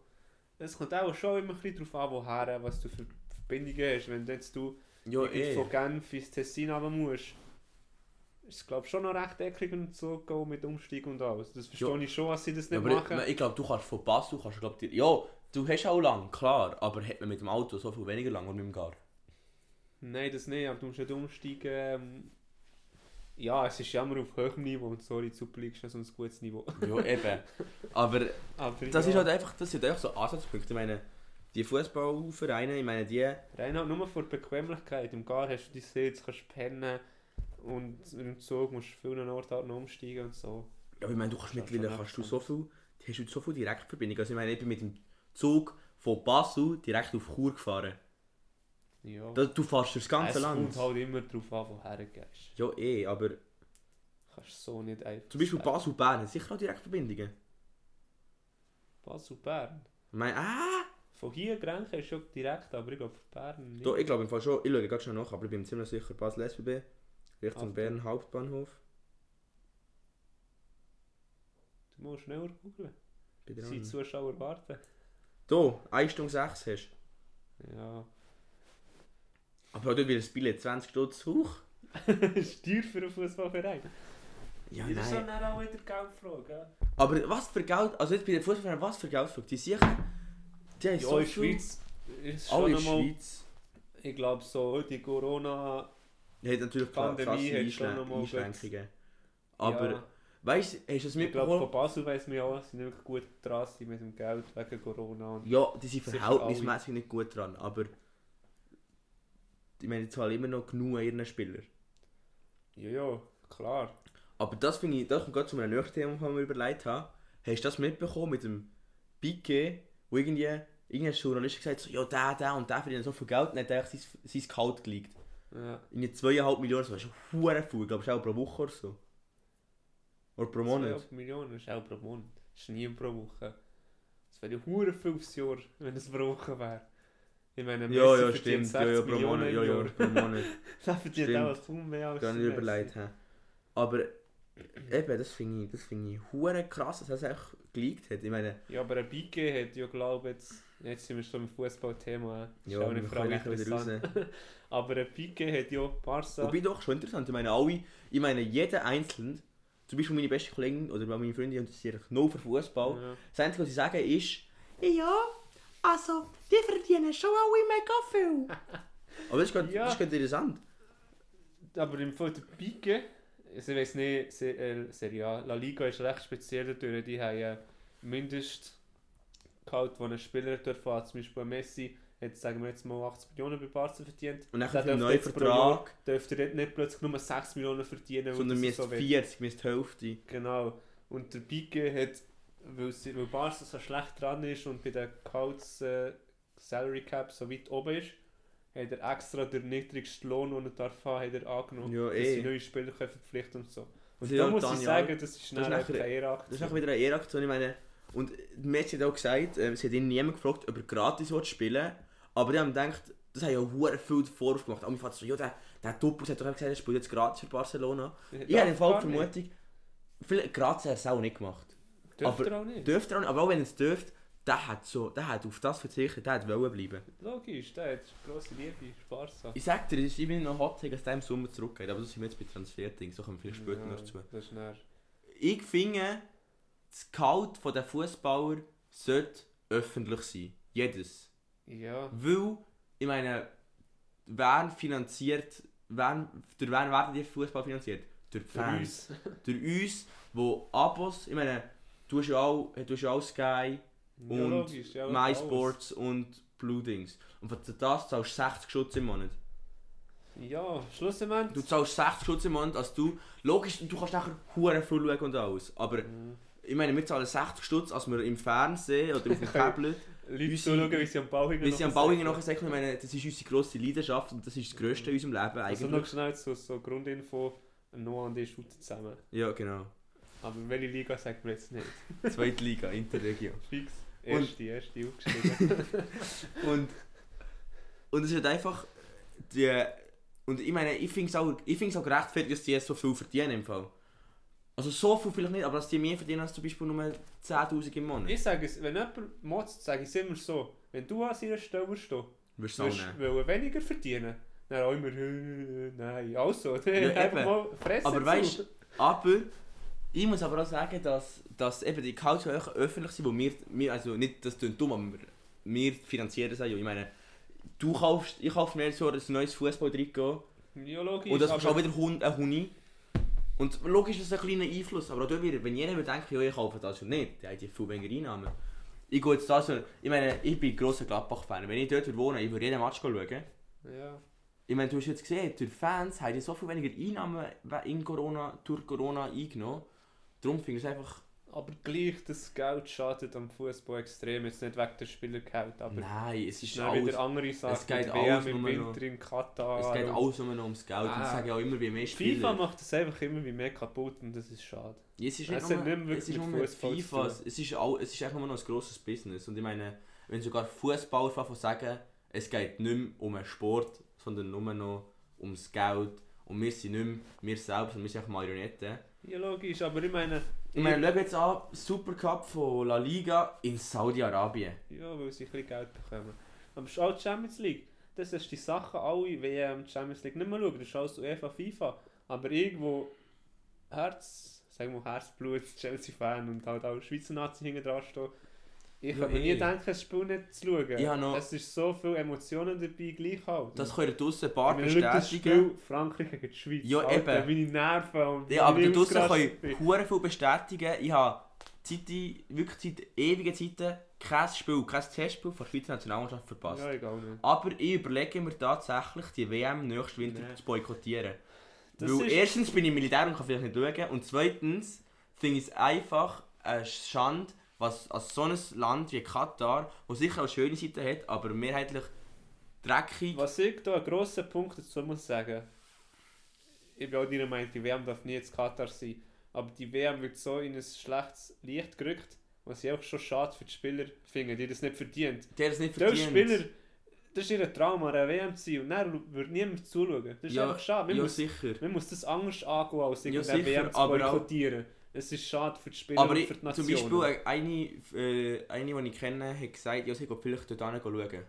[SPEAKER 2] Es kommt auch schon immer ein bisschen darauf an, woher, was du für Verbindungen hast. Wenn jetzt du
[SPEAKER 1] Ja,
[SPEAKER 2] irgendwie
[SPEAKER 1] eh.
[SPEAKER 2] von Genf ins Tessin runter musst, ist glaube schon noch recht eckig dem Zug gehen, mit Umstieg und alles. Das verstehe
[SPEAKER 1] Ja.
[SPEAKER 2] ich schon, dass sie das nicht
[SPEAKER 1] aber
[SPEAKER 2] machen.
[SPEAKER 1] ich, ich glaube, du kannst von Pass, du kannst, glaub, dir, ja, du hast auch lang, klar, aber hat man mit dem Auto so viel weniger lang und mit dem Gar.
[SPEAKER 2] Nein, das nicht, aber du musst nicht umsteigen. ähm, Ja, es ist ja immer auf hohem Niveau und sorry, die Super League ist so ein gutes Niveau.
[SPEAKER 1] Ja, eben. Aber
[SPEAKER 2] Aber
[SPEAKER 1] das
[SPEAKER 2] ja,
[SPEAKER 1] ist halt einfach, das sind einfach so Ansatzpunkte. Ich meine, die Fußballvereine, ich meine, die,
[SPEAKER 2] Rein halt nur vor Bequemlichkeit. Im Gar hast du die Sitz, kannst pennen und im Zug musst du vielen Orten halt noch umsteigen und so.
[SPEAKER 1] ja, ich meine, du kannst
[SPEAKER 2] Das
[SPEAKER 1] mittlerweile kannst du so viel, du hast heute so viel Direktverbindung. Also ich meine, ich bin mit dem Zug von Basel direkt auf Chur gefahren.
[SPEAKER 2] Ja.
[SPEAKER 1] Da, du fährst durchs ganze
[SPEAKER 2] es
[SPEAKER 1] Land.
[SPEAKER 2] kommt halt immer darauf an, woher du gehst.
[SPEAKER 1] Ja, eh, aber
[SPEAKER 2] Kannst so nicht einfach
[SPEAKER 1] zum Beispiel. Basel-Bern sicher auch Direktverbindungen.
[SPEAKER 2] Basel-Bern.
[SPEAKER 1] Ich meine, ah!
[SPEAKER 2] Von hier Grenchen ist schon direkt, aber ich glaube von Bern nicht.
[SPEAKER 1] Da, ich glaube im Fall schon, ich schaue gerade schon nach, aber ich bin ziemlich sicher, Basel-SBB, Richtung
[SPEAKER 2] Ach,
[SPEAKER 1] Bern Hauptbahnhof.
[SPEAKER 2] Du musst schneller googeln. Die. Zuschauer warten.
[SPEAKER 1] Da, 1 Stunde 6 hast
[SPEAKER 2] Ja.
[SPEAKER 1] Aber dort wird das Billett 20 Stutz hoch.
[SPEAKER 2] Steuer für einen Fußballverein.
[SPEAKER 1] Ja,
[SPEAKER 2] das ist dann auch wieder Geldfrage.
[SPEAKER 1] Aber was für Geld, also jetzt bei den Fußballern, was für Geldfrage? Die sicher, die haben
[SPEAKER 2] Ja,
[SPEAKER 1] so
[SPEAKER 2] in Schweiz ist schon
[SPEAKER 1] in der Schweiz.
[SPEAKER 2] ich glaube so, die Corona...
[SPEAKER 1] Die haben natürlich klar-
[SPEAKER 2] Pandemie
[SPEAKER 1] krasse
[SPEAKER 2] hat schon
[SPEAKER 1] Einschrän-
[SPEAKER 2] noch mal
[SPEAKER 1] Einschränkungen. Aber
[SPEAKER 2] ja,
[SPEAKER 1] weißt du, hast du es
[SPEAKER 2] ich glaube
[SPEAKER 1] mitbekommen?
[SPEAKER 2] von Basel weiss man ja, sie sind wirklich gut dran sind mit dem Geld wegen Corona. Und
[SPEAKER 1] Ja, die sind
[SPEAKER 2] Sicher
[SPEAKER 1] verhältnismäßig nicht gut dran, aber ich meine, die zahlen immer noch genug an ihren Spieler.
[SPEAKER 2] ja, ja, klar.
[SPEAKER 1] Aber das finde ich, das kommt gerade zu meinem nächsten Thema, das ich mir überlegt habe. Hast du das mitbekommen mit dem Piquet, wo irgendwie irgendein Journalist gesagt hat, so, ja, der, der und der verdient so viel Geld und hat eigentlich sein, sein Gehalt gelegt.
[SPEAKER 2] Ja.
[SPEAKER 1] Irgendwie 2,5 Millionen, das ist schon viel, ich glaube, das ist auch pro Woche oder so. Oder pro Monat.
[SPEAKER 2] 12 Millionen ist auch pro Monat. Das ist nie pro Woche. Das wäre ja viel aufs Jahr, wenn es pro Woche wäre. Ich meine,
[SPEAKER 1] Ja,
[SPEAKER 2] Messi
[SPEAKER 1] ja,
[SPEAKER 2] verdient
[SPEAKER 1] stimmt. Ja, ja,
[SPEAKER 2] 60
[SPEAKER 1] pro Monat. Ja, ja, pro Monat.
[SPEAKER 2] Das verdient auch kaum mehr als
[SPEAKER 1] Gar nicht überlegt haben. Aber eben, das finde ich, das finde ich hure krass, dass er es echt geleakt hat. Ich meine,
[SPEAKER 2] Ja, aber ein Piqué hat ja, glaube ich, jetzt, jetzt sind wir schon im Fußballthema, äh. ist
[SPEAKER 1] ja,
[SPEAKER 2] auch
[SPEAKER 1] wieder raus.
[SPEAKER 2] interessant. Aber ein Piqué hat ja Barca.
[SPEAKER 1] Wobei doch, schon interessant. Ich meine, alle, ich meine, jeder Einzelne, zum Beispiel meine beste Kollegin oder meine Freunde, die interessieren sich nur für Fußball.
[SPEAKER 2] ja.
[SPEAKER 1] Das Einzige, was sie sagen, ist, ja, also, die verdienen schon alle mega viel. Aber das ist gerade
[SPEAKER 2] Ja.
[SPEAKER 1] das ist gerade interessant.
[SPEAKER 2] Aber im Fall der Pique, also ich weiß nicht, äh, Serie A, La Liga ist recht speziell dadurch, die haben ja Mindestgehalt, den ein Spieler dürfen hat, zum Beispiel Messi, hat sagen wir jetzt mal 80 Millionen bei Barca verdient.
[SPEAKER 1] Und dann
[SPEAKER 2] Der
[SPEAKER 1] für einen
[SPEAKER 2] dürfte
[SPEAKER 1] neuen
[SPEAKER 2] jetzt
[SPEAKER 1] Vertrag,
[SPEAKER 2] Dürfte er nicht plötzlich nur 6 Millionen verdienen,
[SPEAKER 1] sondern mir
[SPEAKER 2] so
[SPEAKER 1] ist
[SPEAKER 2] will.
[SPEAKER 1] 40, mir ist die Hälfte.
[SPEAKER 2] Genau. Und der Pique hat, weil, sie, weil Barca so schlecht dran ist und bei den Gehalts äh, Salary Cap so weit oben ist, hat er extra den niedrigsten Lohn, den er darf haben, hat er angenommen,
[SPEAKER 1] Ja,
[SPEAKER 2] dass
[SPEAKER 1] eh.
[SPEAKER 2] sie neue Spieler verpflichten und so. Und da muss ich sagen, das ist
[SPEAKER 1] das
[SPEAKER 2] schnell
[SPEAKER 1] ist
[SPEAKER 2] eine
[SPEAKER 1] nachher- Das ist auch wieder eine Ehraktion, ich meine, und Messi hat auch gesagt, äh, sie hat ihn niemand gefragt, ob er gratis will spielen aber die haben gedacht, das haben ja hure viel Vorwurf gemacht. Alle fanden so, ja, der, der Doppus hat doch auch gesagt, er spielt jetzt gratis für Barcelona. Ich habe im Fall die Vermutung, vielleicht gratis hat er es auch nicht gemacht.
[SPEAKER 2] Dürfte
[SPEAKER 1] aber-
[SPEAKER 2] er auch nicht.
[SPEAKER 1] Dürfte er auch nicht, aber auch wenn er es dürfte, der hat, so, der hat auf das verzichtet, der hat wollen bleiben.
[SPEAKER 2] Logisch, der hat grosse Liebe, Spaß.
[SPEAKER 1] Ich sag dir, ich bin noch hot, dass der im Sommer zurückgeht, aber das sind wir jetzt bei Transferdings, so kommen wir vielleicht später noch zu. Ich finde, das Gehalt der Fußballer sollte öffentlich sein. Jedes.
[SPEAKER 2] Ja,
[SPEAKER 1] Weil, ich meine, wer finanziert, wer, durch wen werden die Fußball finanziert? Durch die Fans. Durch uns, wo Abos, ich meine, du hast ja auch, du hast ja auch Sky,
[SPEAKER 2] Ja,
[SPEAKER 1] Und
[SPEAKER 2] logisch, ja,
[SPEAKER 1] MySports und Blue Dings. Und für das zahlst du 60 Schutz im Monat.
[SPEAKER 2] Ja, schlussendlich.
[SPEAKER 1] Du zahlst 60 Schutz im Monat, als du, logisch, du kannst nachher hure viel schauen und alles, aber
[SPEAKER 2] Mhm.
[SPEAKER 1] Ich meine, wir zahlen 60 Stutz, als wir im Fernsehen oder auf dem Tablet,
[SPEAKER 2] Leute
[SPEAKER 1] Unsere-
[SPEAKER 2] zuschauen, wie sie am Bau
[SPEAKER 1] wie sie am Bau sagen, ich meine, das ist unsere grosse Leidenschaft und das ist das Größte in unserem Leben
[SPEAKER 2] Also noch
[SPEAKER 1] eigentlich.
[SPEAKER 2] schnell so, so Grundinfo, Noah und ich shooten zusammen.
[SPEAKER 1] Ja, genau.
[SPEAKER 2] Aber welche Liga sagt man jetzt nicht?
[SPEAKER 1] Zweite Liga, Interregio.
[SPEAKER 2] Fix.
[SPEAKER 1] Und-
[SPEAKER 2] Erste, erste aufgeschrieben.
[SPEAKER 1] Und, und es ist halt einfach, die, und ich meine, ich finde es auch, ich find's auch gerechtfertigt, dass die jetzt so viel verdienen im Fall. Also so viel vielleicht nicht, aber dass die mehr verdienen als zum Beispiel nur 10'000 im Monat.
[SPEAKER 2] ich sage es, wenn jemand motzt, sage ich es immer so. Wenn du an seiner Stelle stehst,
[SPEAKER 1] du
[SPEAKER 2] wirst du weniger verdienen. Dann auch immer, äh, nein, also,
[SPEAKER 1] Ja,
[SPEAKER 2] einfach mal fressen
[SPEAKER 1] Aber weißt aber ich muss aber auch sagen, dass, dass eben die auch öffentlich sind, wo wir, wir also nicht, das klingt dumm, aber wir, wir finanzieren es auch. ja. Ich meine, du kaufst, ich kaufe mir so ein neues Fußball-Trikot
[SPEAKER 2] Ja, logisch.
[SPEAKER 1] und das kostet auch wieder ein Huni. Und logisch ist das ein kleiner Einfluss, aber auch dort wieder, wenn jeder denken, ja, ich kaufe das schon nicht, dann haben die viel weniger Einnahmen. Ich gehe jetzt da so, ich meine, ich bin grosser Gladbach-Fan, wenn ich dort wohne, ich würde jeden Match schauen.
[SPEAKER 2] Ja.
[SPEAKER 1] Ich meine, du hast jetzt gesehen, die Fans haben ja so viel weniger Einnahmen in Corona, durch Corona eingenommen. Darum finde ich es einfach.
[SPEAKER 2] Aber gleich, das Geld schadet am Fußball extrem. Jetzt nicht wegen der Spielergeld, aber
[SPEAKER 1] Nein, es
[SPEAKER 2] es
[SPEAKER 1] ist alles.
[SPEAKER 2] wieder andere Sachen.
[SPEAKER 1] geht
[SPEAKER 2] mit
[SPEAKER 1] alles
[SPEAKER 2] im Winter in Katar.
[SPEAKER 1] Es geht
[SPEAKER 2] und-
[SPEAKER 1] alles nur noch ums Geld. Und
[SPEAKER 2] Ah.
[SPEAKER 1] ich sage auch immer, wie mehr
[SPEAKER 2] FIFA
[SPEAKER 1] Spieler.
[SPEAKER 2] macht das einfach immer wie mehr kaputt und das ist schade.
[SPEAKER 1] Ja, es ist
[SPEAKER 2] Es
[SPEAKER 1] nicht nur,
[SPEAKER 2] nicht mehr wirklich
[SPEAKER 1] es ist nur FIFA, es es ist, auch, es ist einfach nur noch ein grosses Business. Und ich meine, wenn sogar Fußballer von sagen, es geht nicht mehr um einen Sport, sondern nur noch ums Geld. Und wir sind nicht mehr wir selbst, sondern wir sind einfach Marionetten.
[SPEAKER 2] Ja, logisch, aber ich meine.
[SPEAKER 1] Ich meine, schau jetzt an, Supercup von La Liga in Saudi-Arabien.
[SPEAKER 2] Ja, weil sie ein bisschen Geld bekommen. Aber schau die Champions League. Das ist die Sache, alle WM, Champions League nicht mehr schauen. Das ist alles UEFA, FIFA. Aber irgendwo Herz, sagen wir Herzblut, Chelsea-Fan und halt auch Schweizer Nazi hinten dran stehen. Ich
[SPEAKER 1] Ja,
[SPEAKER 2] mir nie denken, das Spiel nicht zu schauen.
[SPEAKER 1] Habe noch-
[SPEAKER 2] Es ist so viele Emotionen dabei, gleich halt.
[SPEAKER 1] Das können draussen ein paar
[SPEAKER 2] schau das
[SPEAKER 1] bestätigen.
[SPEAKER 2] Spiel Frankreich gegen die Schweiz.
[SPEAKER 1] Ja,
[SPEAKER 2] Alter,
[SPEAKER 1] eben.
[SPEAKER 2] meine Nerven und
[SPEAKER 1] Ja, aber draussen
[SPEAKER 2] bin.
[SPEAKER 1] hure viel bestätigen. Ich habe Zeiten, wirklich seit ewigen Zeiten kein Spiel, kein Testspiel von der Schweizer Nationalmannschaft verpasst.
[SPEAKER 2] Ja, egal nicht.
[SPEAKER 1] Aber ich überlege mir tatsächlich, die WM nächsten Winter
[SPEAKER 2] Nee.
[SPEAKER 1] zu boykottieren.
[SPEAKER 2] Das
[SPEAKER 1] Weil erstens bin ich Militär und kann vielleicht nicht schauen. Und zweitens finde ich es einfach eine Schande, was als so ein Land wie Katar, das sicher auch schöne Seiten hat, aber mehrheitlich dreckig.
[SPEAKER 2] Was ich da einen grossen Punkt dazu muss sagen, ich bin auch deiner Meinung, die WM darf nie jetzt Katar sein, aber die WM wird so in ein schlechtes Licht gerückt, was ich auch schon schade für die Spieler finde, die das nicht verdient.
[SPEAKER 1] Der es nicht verdient.
[SPEAKER 2] Spieler, das ist ihr Traum, an einer WM zu sein und dann wird niemand zuschauen. Das ist
[SPEAKER 1] Ja,
[SPEAKER 2] einfach schade. Man,
[SPEAKER 1] ja,
[SPEAKER 2] muss,
[SPEAKER 1] sicher.
[SPEAKER 2] man muss das anders angehen, als
[SPEAKER 1] Ja,
[SPEAKER 2] irgendeine
[SPEAKER 1] sicher,
[SPEAKER 2] WM zu boykottieren. Es ist schade für die Spieler
[SPEAKER 1] Aber
[SPEAKER 2] und
[SPEAKER 1] ich,
[SPEAKER 2] für die
[SPEAKER 1] zum
[SPEAKER 2] Nationen.
[SPEAKER 1] Beispiel eine, äh, eine, die ich kenne, hat gesagt, ja, sie geht vielleicht dort schauen.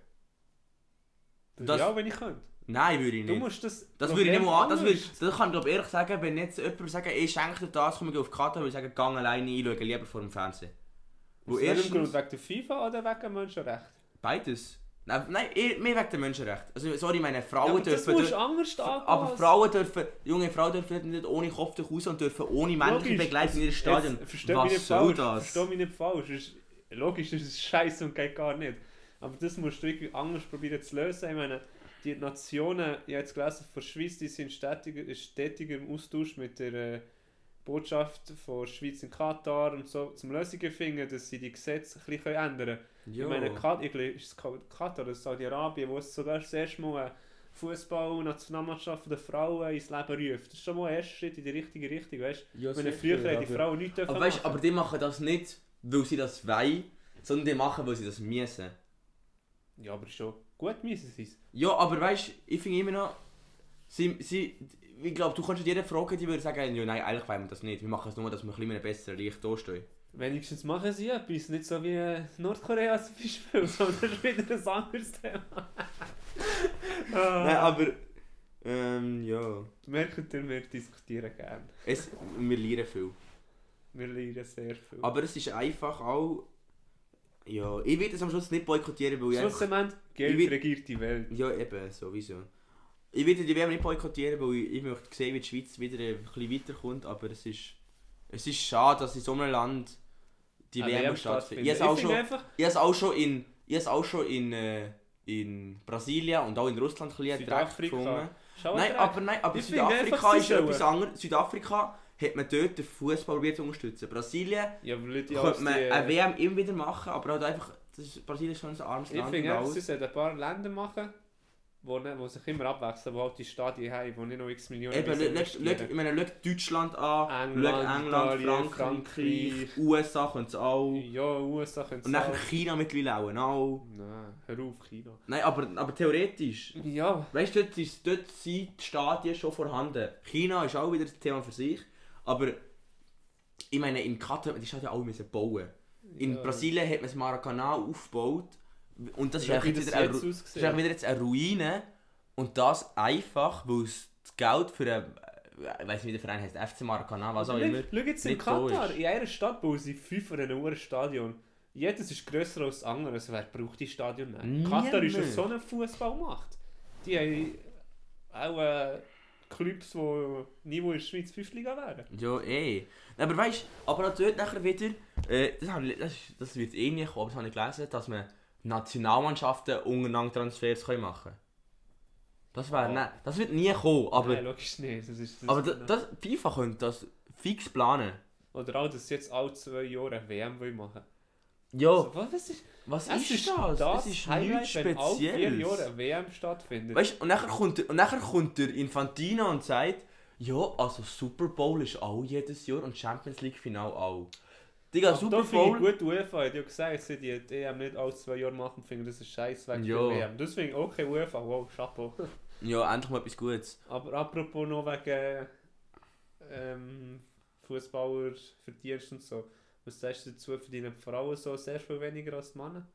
[SPEAKER 1] Das-
[SPEAKER 2] auch, wenn ich könnte.
[SPEAKER 1] Nein, würde ich
[SPEAKER 2] Du
[SPEAKER 1] nicht.
[SPEAKER 2] musst das
[SPEAKER 1] Das würde ich nicht mal an. Das, würde, das kann ich glaube ehrlich sagen, wenn jetzt jemand sagen, ich schenke dir das, komme ich auf die Karte, würde ich sagen, gang alleine einschauen, lieber vor dem Fernsehen. Wo
[SPEAKER 2] welchem
[SPEAKER 1] erstens-
[SPEAKER 2] Grund? Wegen der FIFA oder wegen Menschenrechten?
[SPEAKER 1] Beides. Nein, nein eh- mehr wegen dem Menschenrecht. Also, sorry, meine
[SPEAKER 2] Ja,
[SPEAKER 1] Frauen
[SPEAKER 2] das
[SPEAKER 1] dürfen...
[SPEAKER 2] musst du anders angehen.
[SPEAKER 1] aber Frauen dürfen, junge Frauen dürfen nicht ohne Kopftuch raus und dürfen ohne männliche Begleitung in
[SPEAKER 2] das-
[SPEAKER 1] ihr Stadion.
[SPEAKER 2] jetzt Versteh mich nicht falsch,
[SPEAKER 1] das?
[SPEAKER 2] Versteh mich nicht falsch. Ist, logisch, das ist scheiße und geht gar nicht. Aber das musst du irgendwie anders probieren zu lösen. Ich meine, die Nationen, ich habe jetzt gelesen, von der Schweiz, die sind stetiger, stetiger im Austausch mit der äh, Botschaft von der Schweiz in Katar und so, zum Lösungen finden, dass sie die Gesetze ein bisschen ändern können.
[SPEAKER 1] Ja.
[SPEAKER 2] Ich meine, Kat ich glaube, ist es Ka- Katar oder Saudi-Arabien, wo es sogar das erste Mal Fußball-Nationalmannschaft der Frauen ins Leben ruft. Das ist schon mal ein erster Schritt in die richtige Richtung, weißt
[SPEAKER 1] ja,
[SPEAKER 2] du? Wenn früher die Frauen nichts dürfen
[SPEAKER 1] Aber, weißt, aber die machen das nicht, weil sie das wollen, sondern die machen, weil sie das müssen.
[SPEAKER 2] Ja, aber schon gut müssen sie es.
[SPEAKER 1] Ja, aber weißt ich finde immer noch, sie, sie, ich glaube, du kannst jeder fragen, die würde sagen, ja, nein, eigentlich wollen wir das nicht. Wir machen es nur, dass wir ein bisschen besseren Licht dastehen.
[SPEAKER 2] Wenigstens machen sie etwas, nicht so wie Nordkorea zum Beispiel, sondern das ist wieder ein anderes Thema. ah,
[SPEAKER 1] Nein, aber, ähm, ja,
[SPEAKER 2] Merkt ihr, wir diskutieren gerne.
[SPEAKER 1] es, wir lernen viel.
[SPEAKER 2] Wir lernen sehr viel.
[SPEAKER 1] Aber es ist einfach auch, ja, ich will es am Schluss nicht boykottieren, weil ich einfach,
[SPEAKER 2] Schlussendlich, Geld
[SPEAKER 1] ich will-
[SPEAKER 2] regiert die Welt.
[SPEAKER 1] ja eben, sowieso. Ich will die WM nicht boykottieren, weil ich, ich möchte sehen, wie die Schweiz wieder ein bisschen weiterkommt, aber es ist, es ist schade, dass in so einem Land die
[SPEAKER 2] Eine
[SPEAKER 1] WM stattfindet. Ich
[SPEAKER 2] Ich
[SPEAKER 1] habe es auch
[SPEAKER 2] finde
[SPEAKER 1] schon... Ich in, ich auch schon in, äh, in Brasilien und auch in Russland ein bisschen
[SPEAKER 2] Südafrika.
[SPEAKER 1] gefunden. Nein, aber, nein, aber
[SPEAKER 2] Ich finde
[SPEAKER 1] Südafrika ist ja etwas anderes. Südafrika hat man dort den Fußball probiert zu unterstützen. Brasilien
[SPEAKER 2] Ja,
[SPEAKER 1] könnte man
[SPEAKER 2] die, äh,
[SPEAKER 1] eine WM immer wieder machen, aber halt einfach, das ist, Brasilien ist schon ein armes
[SPEAKER 2] Ich
[SPEAKER 1] Land
[SPEAKER 2] finde,
[SPEAKER 1] und
[SPEAKER 2] einfach, sie sollten ein paar Länder machen, wo, ne- wo sich immer abwechseln, wo halt die Stadien haben, wo nicht noch x Millionen
[SPEAKER 1] Eben, ich meine, schau Deutschland an,
[SPEAKER 2] England,
[SPEAKER 1] schau England,
[SPEAKER 2] Italien,
[SPEAKER 1] Frankreich,
[SPEAKER 2] Frankreich.
[SPEAKER 1] USA können es auch.
[SPEAKER 2] Ja, USA können
[SPEAKER 1] Und nachher China mittlerweile auch. auch.
[SPEAKER 2] Nein, hör auf, China.
[SPEAKER 1] Nein, aber, aber theoretisch.
[SPEAKER 2] Ja,
[SPEAKER 1] Weißt du, dort, ist, dort sind die Stadien schon vorhanden. China ist auch wieder ein Thema für sich. Aber ich meine, in Katar die Stadien alle müssen bauen. In
[SPEAKER 2] Ja.
[SPEAKER 1] Brasilien hat man das Maracanã aufgebaut. Und das ist eigentlich wieder, eine, ist eigentlich wieder jetzt eine Ruine. Und das einfach, weil es das Geld für einen, ich weiß nicht, wie der Verein heißt, FC Maracanã, was auch immer.
[SPEAKER 2] schau- jetzt in Katar, in einer Stadt bauen sie fünf von einem Stadion. Jedes ist grösser als das andere, also wer braucht die Stadion nicht? Katar ist ja so eine Fußballmacht. Die haben auch äh, Clubs, die nie wo in der Schweiz 5 Liga wären.
[SPEAKER 1] Ja, eh. Aber weißt du, aber dort nachher wieder, äh, das, habe ich, das, das wird eh nicht kommen, aber das habe ich gelesen, dass man Nationalmannschaften untereinander Transfers können machen können. Das, wär,
[SPEAKER 2] Ja.
[SPEAKER 1] nein, das wird nie kommen, aber,
[SPEAKER 2] Nein, logisch nicht. Das ist, das
[SPEAKER 1] aber das, das, FIFA könnte das fix planen.
[SPEAKER 2] Oder auch, dass sie jetzt alle zwei Jahre eine WM wollen machen
[SPEAKER 1] Ja,
[SPEAKER 2] also, was ist
[SPEAKER 1] was
[SPEAKER 2] es
[SPEAKER 1] ist das?
[SPEAKER 2] das
[SPEAKER 1] ist
[SPEAKER 2] Highlight,
[SPEAKER 1] nichts
[SPEAKER 2] wenn alle vier Jahre
[SPEAKER 1] Spezielles.
[SPEAKER 2] eine WM stattfindet?
[SPEAKER 1] Weißt du, und nachher kommt, der, und nachher kommt der Infantino und sagt, ja, also Super Bowl ist auch jedes Jahr und Champions League Final auch. Digga,
[SPEAKER 2] Aber
[SPEAKER 1] Super Bowl...
[SPEAKER 2] ich gut, UEFA hat ja gesagt, sie die EM nicht alle zwei Jahre machen, finden das ist scheiß wegen
[SPEAKER 1] Ja.
[SPEAKER 2] der WM. Deswegen, okay, UEFA, wow, Chapeau.
[SPEAKER 1] Ja, endlich mal etwas Gutes.
[SPEAKER 2] Aber apropos noch wegen ähm, Fußballer Verdienst und so, was sagst du dazu, verdienen die Frauen so sehr viel weniger als die Männer?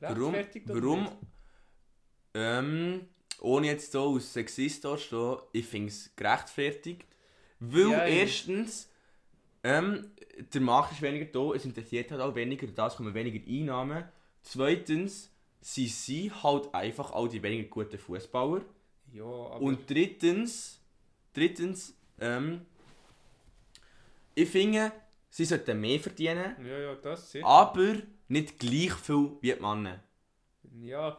[SPEAKER 1] Warum? Warum? Ähm, ohne jetzt hier als Sexist da zu stehen, ich finde es gerechtfertigt. Weil
[SPEAKER 2] Ja,
[SPEAKER 1] erstens, Ähm, der Markt ist weniger da, es interessiert halt auch weniger, das kommen weniger Einnahmen. Zweitens, sie sind halt einfach all die weniger guten Fußballer.
[SPEAKER 2] Ja, aber...
[SPEAKER 1] Und drittens, drittens, ähm, ich finde, sie sollten mehr verdienen,
[SPEAKER 2] ja, ja, das sicher.
[SPEAKER 1] aber nicht gleich viel wie die Männer.
[SPEAKER 2] Ja,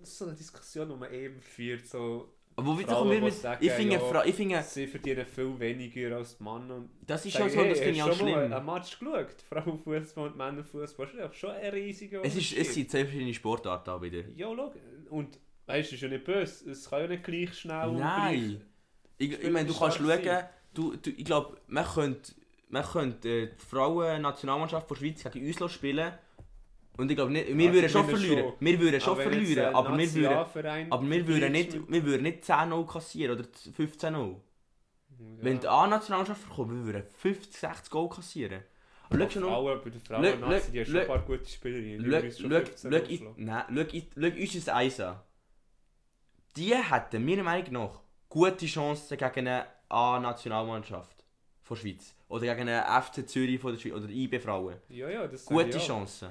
[SPEAKER 2] das ist so eine Diskussion, die man eben führt, so...
[SPEAKER 1] Aber wie
[SPEAKER 2] Frauen,
[SPEAKER 1] mit,
[SPEAKER 2] sagen,
[SPEAKER 1] ich finde,
[SPEAKER 2] ja,
[SPEAKER 1] ich finde,
[SPEAKER 2] Sie verdienen viel weniger als die Männer und
[SPEAKER 1] das ist
[SPEAKER 2] Sag
[SPEAKER 1] schon so, das
[SPEAKER 2] hey,
[SPEAKER 1] finde ich auch
[SPEAKER 2] schon mal
[SPEAKER 1] schlimm.
[SPEAKER 2] einen Match geschaut? Frauenfußball und Männerfußball. Das ist schon ein riesiger
[SPEAKER 1] Es, ist, es sind zwei verschiedene Sportarten auch wieder.
[SPEAKER 2] Ja, schau. Und weißt du, ist ja nicht böse. Es kann ja nicht gleich schnell und
[SPEAKER 1] Nein. Ich, ich meine, du kannst
[SPEAKER 2] stark
[SPEAKER 1] schauen, du, du, ich glaube, man könnte, man könnte äh, die Frauen-Nationalmannschaft der Schweiz gegen uns spielen. Und ich glaube nicht, wir
[SPEAKER 2] Ja,
[SPEAKER 1] würden schon verlieren.
[SPEAKER 2] schon.
[SPEAKER 1] Wir würden schon
[SPEAKER 2] Aber wenn jetzt
[SPEAKER 1] verlieren,
[SPEAKER 2] ein
[SPEAKER 1] aber wir würden, aber wir würden nicht, wir würden nicht 10-0 kassieren oder 15-0.
[SPEAKER 2] mit-
[SPEAKER 1] Wenn
[SPEAKER 2] Ja.
[SPEAKER 1] die A-Nationalmannschaft kommt, wir würden 50, 60 Goal kassieren. Und schau noch,
[SPEAKER 2] Frauen, bei den
[SPEAKER 1] Schau-
[SPEAKER 2] Frauen Nazi, die haben schon ein paar gute Spielerinnen.
[SPEAKER 1] schau,
[SPEAKER 2] Übrigens schon
[SPEAKER 1] schau,
[SPEAKER 2] 15
[SPEAKER 1] schau,
[SPEAKER 2] Goal
[SPEAKER 1] ich-
[SPEAKER 2] geschlagen.
[SPEAKER 1] nein, schau, ich- schau unser Eis an. Die hätten meiner Meinung nach gute Chancen gegen eine A-Nationalmannschaft von der Schweiz. Oder gegen eine FC Zürich von der Schweiz. Oder IB Frauen.
[SPEAKER 2] Ja, ja, das
[SPEAKER 1] Gute. Chancen.